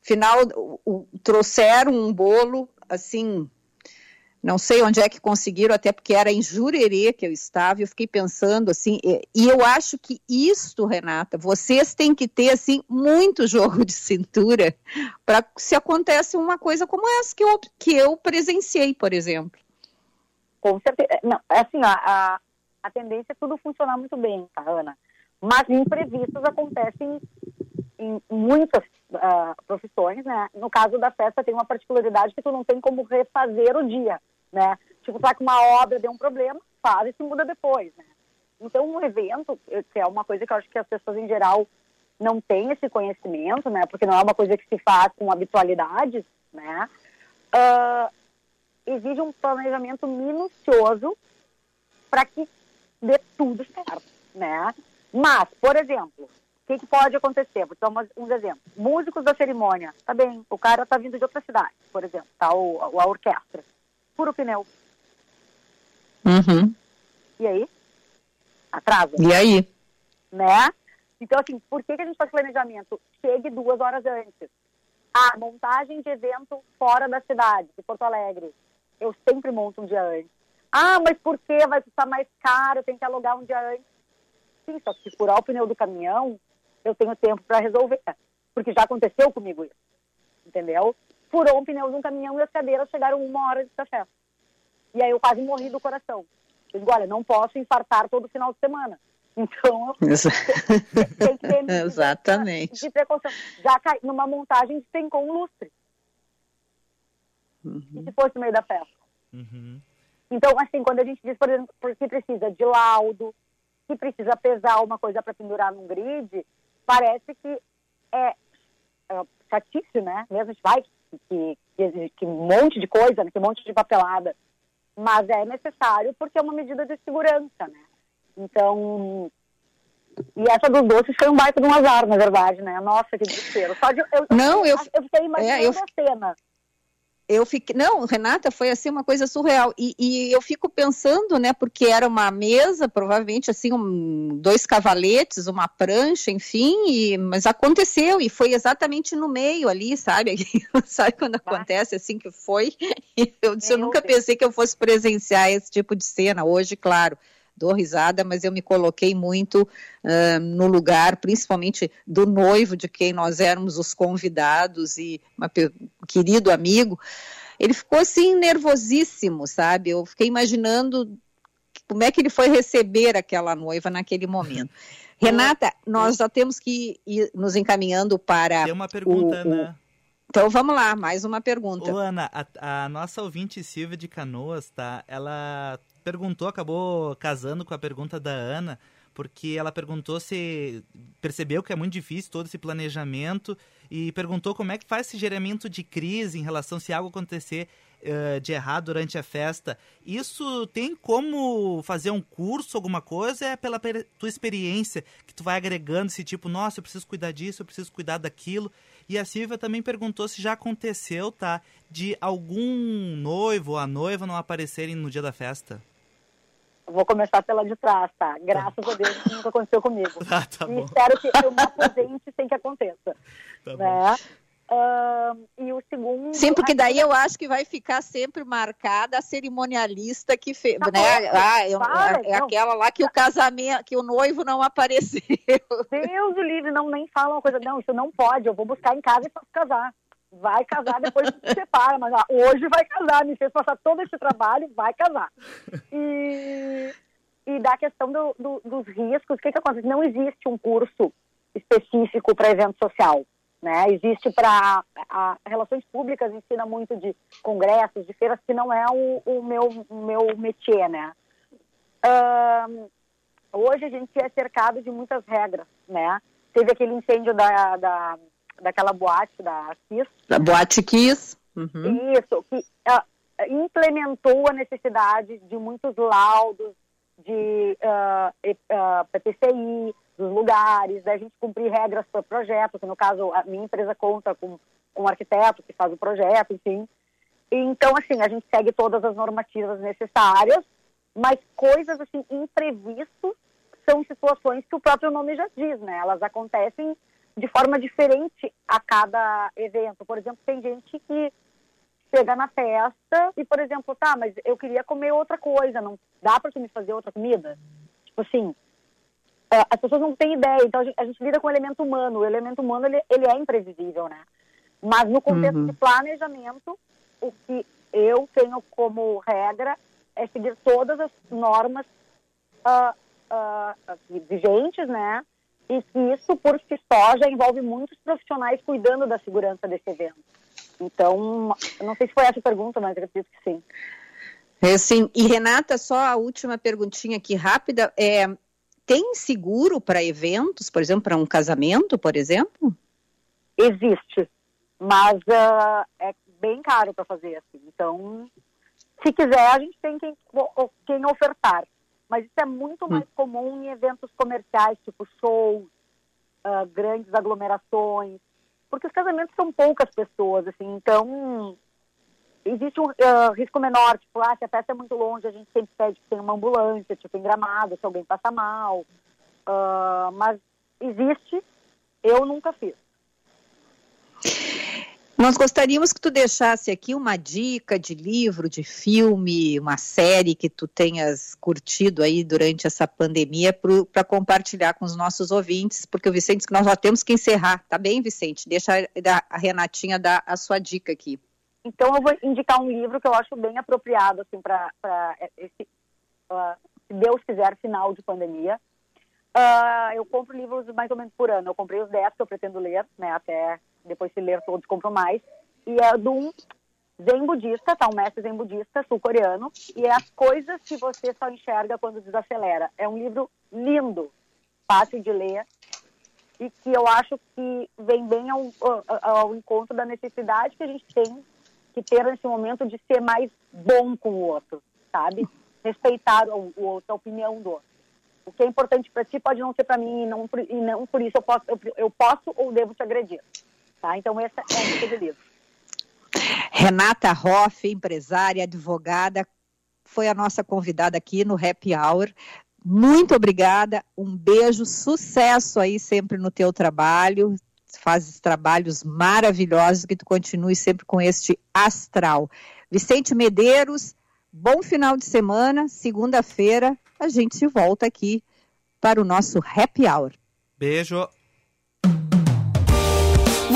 [SPEAKER 1] final o, o, trouxeram um bolo assim, não sei onde é que conseguiram, até porque era em Jurerê que eu estava, e eu fiquei pensando assim, e, e eu acho que isto, Renata, vocês têm que ter assim muito jogo de cintura para se acontece uma coisa como essa que eu, que eu presenciei, por exemplo.
[SPEAKER 8] Com certeza. Não, é assim, a, a tendência é tudo funcionar muito bem, tá, Ana? Mas imprevistos acontecem em muitas uh, profissões, né? No caso da festa tem uma particularidade que tu não tem como refazer o dia, né? Tipo, tá com uma obra, deu um problema, faz e se muda depois, né? Então, um evento, que é uma coisa que eu acho que as pessoas em geral não têm esse conhecimento, né? Porque não é uma coisa que se faz com habitualidade, né? Uh, exige um planejamento minucioso para que dê tudo certo, né? Mas, por exemplo, o que, que, pode acontecer? Vou tomar uns exemplos. Músicos da cerimônia, tá bem, o cara tá vindo de outra cidade, por exemplo, tá? O, a orquestra. Fura o pneu.
[SPEAKER 1] Uhum.
[SPEAKER 8] E aí? Atrasa.
[SPEAKER 1] E aí?
[SPEAKER 8] Né? Então, assim, por que, que a gente faz planejamento? Chegue duas horas antes. Ah, montagem de evento fora da cidade, de Porto Alegre. Eu sempre monto um dia antes. Ah, mas por que vai custar mais caro? Tem que alugar um dia antes sim, só que se furar o pneu do caminhão, eu tenho tempo para resolver. Porque já aconteceu comigo isso. Entendeu? Furou um pneu de um caminhão e as cadeiras chegaram uma hora de café. E aí eu quase morri do coração. Eu digo, olha, não posso infartar todo final de semana. Então, tem que ter
[SPEAKER 1] Exatamente.
[SPEAKER 8] de precaução. Já cai numa montagem tem com um lustre. Uhum. E se fosse no meio da festa? Uhum. Então, assim, quando a gente diz, por exemplo, que precisa de laudo, que precisa pesar uma coisa para pendurar num grid, parece que é, é chatice, né? Mesmo a gente vai que, que, que, um monte de coisa, né? que um monte de papelada, mas é necessário porque é uma medida de segurança, né? Então, e essa dos doces foi um baita de um azar, na verdade, né? Nossa, que desespero. Só de, eu,
[SPEAKER 1] Não, eu,
[SPEAKER 8] eu fiquei imaginando é, eu, a cena
[SPEAKER 1] eu fiquei. Não, Renata, foi assim uma coisa surreal. E, e, eu fico pensando, né, porque era uma mesa, provavelmente assim, um, dois cavaletes, uma prancha, enfim, e, mas aconteceu e foi exatamente no meio ali, sabe? sabe quando acontece assim que foi? Eu, disse, eu nunca pensei que eu fosse presenciar esse tipo de cena. Hoje, claro, dou risada, mas eu me coloquei muito uh, no lugar, principalmente do noivo, de quem nós éramos os convidados e um querido amigo. Ele ficou assim nervosíssimo, sabe? Eu fiquei imaginando como é que ele foi receber aquela noiva naquele momento. Renata, nós já temos que ir nos encaminhando para.
[SPEAKER 2] Tem uma pergunta, o, Ana.
[SPEAKER 1] Então vamos lá, mais uma pergunta.
[SPEAKER 2] Ô, Ana, a, a, nossa ouvinte Silvia de Canoas, tá? Ela perguntou, acabou casando com a pergunta da Ana, porque ela perguntou se percebeu que é muito difícil todo esse planejamento e perguntou como é que faz esse gerenciamento de crise em relação se algo acontecer uh, de errado durante a festa. Isso tem como fazer um curso, alguma coisa? É pela tua experiência que tu vai agregando esse tipo, nossa, eu preciso cuidar disso, eu preciso cuidar daquilo. E a Silvia também perguntou se já aconteceu, tá, de algum noivo ou a noiva não aparecerem no dia da festa.
[SPEAKER 8] Vou começar pela de trás, tá? Graças tá a Deus isso nunca aconteceu comigo.
[SPEAKER 2] Ah, tá
[SPEAKER 8] e espero que eu me aposente sem que aconteça. Tá né? Uh, e o segundo.
[SPEAKER 1] Sim, porque daí eu acho que vai ficar sempre marcada a cerimonialista que fez. Tá né? Ah, eu, para, é não. aquela lá que o casamento, que o noivo não apareceu.
[SPEAKER 8] Deus do livre, não nem fala uma coisa. Não, isso não pode. Eu vou buscar em casa e posso casar. Vai casar, depois se separa, mas ah, hoje vai casar, me fez passar todo esse trabalho, vai casar. E da questão do, do, dos riscos, o que, que acontece? Não existe um curso específico para evento social né? Existe para relações públicas ensina muito de congressos, de feiras que não é o, o meu o meu métier, né? Uh, hoje a gente é cercado de muitas regras, né? Teve aquele incêndio da, da daquela boate da Kiss.
[SPEAKER 1] Da boate Kiss.
[SPEAKER 8] Uhum. Isso, que uh, implementou a necessidade de muitos laudos de uh, uh, PPCI, dos lugares, da gente cumprir regras para projeto, que no caso a minha empresa conta com, com um arquiteto que faz o projeto, enfim. Então, assim, a gente segue todas as normativas necessárias, mas coisas, assim, imprevistas são situações que o próprio nome já diz, né? Elas acontecem de forma diferente a cada evento. Por exemplo, tem gente que chega na festa e, por exemplo, tá, mas eu queria comer outra coisa, não dá para tu me fazer outra comida? Tipo assim, é, as pessoas não têm ideia. Então a gente, a gente, lida com o elemento humano. O elemento humano ele, ele é imprevisível, né? Mas no contexto uhum. de planejamento, o que eu tenho como regra é seguir todas as normas uh, uh, vigentes, né? E que isso por si só já envolve muitos profissionais cuidando da segurança desse evento. Então, não sei se foi essa a pergunta, mas acredito que sim.
[SPEAKER 1] É, sim. E Renata, só a última perguntinha aqui rápida. É, tem seguro para eventos, por exemplo, para um casamento, por exemplo?
[SPEAKER 8] Existe, mas uh, é bem caro para fazer assim. Então, se quiser, a gente tem quem, quem ofertar. Mas isso é muito mais hum. comum em eventos comerciais, tipo shows, uh, grandes aglomerações, porque os casamentos são poucas pessoas, assim. Então, existe um uh, risco menor, tipo, ah, se a festa é muito longe, a gente sempre pede que tenha uma ambulância, tipo, em gramado, se alguém passa mal. Uh, mas existe, eu nunca fiz.
[SPEAKER 1] Nós gostaríamos que tu deixasse aqui uma dica de livro, de filme, uma série que tu tenhas curtido aí durante essa pandemia para compartilhar com os nossos ouvintes, porque o Vicente que nós já temos que encerrar, tá bem, Vicente? Deixa a Renatinha dar a sua dica aqui.
[SPEAKER 8] Então eu vou indicar um livro que eu acho bem apropriado assim para esse, uh, se Deus quiser, final de pandemia. Uh, eu compro livros mais ou menos por ano. Eu comprei os 10 que eu pretendo ler, né? Até depois se ler todos, compro mais. E é de um zen budista, tá? Um mestre zen budista sul-coreano. E é As Coisas que Você Só Enxerga Quando Desacelera. É um livro lindo, fácil de ler. E que eu acho que vem bem ao, ao, ao encontro da necessidade que a gente tem que ter nesse momento de ser mais bom com o outro, sabe? Respeitar o, o outro, a opinião do outro. O que é importante para ti pode não ser para mim e não, e não por isso eu posso, eu, eu, posso ou devo te agredir, tá? Então essa é a dica do livro.
[SPEAKER 1] Renata Hoff, empresária, advogada, foi a nossa convidada aqui no Happy Hour. Muito obrigada, um beijo, sucesso aí sempre no teu trabalho fazes trabalhos maravilhosos, que tu continue sempre com este astral. Vicente Medeiros, bom final de semana. Segunda-feira a gente se volta aqui para o nosso Happy Hour.
[SPEAKER 2] Beijo.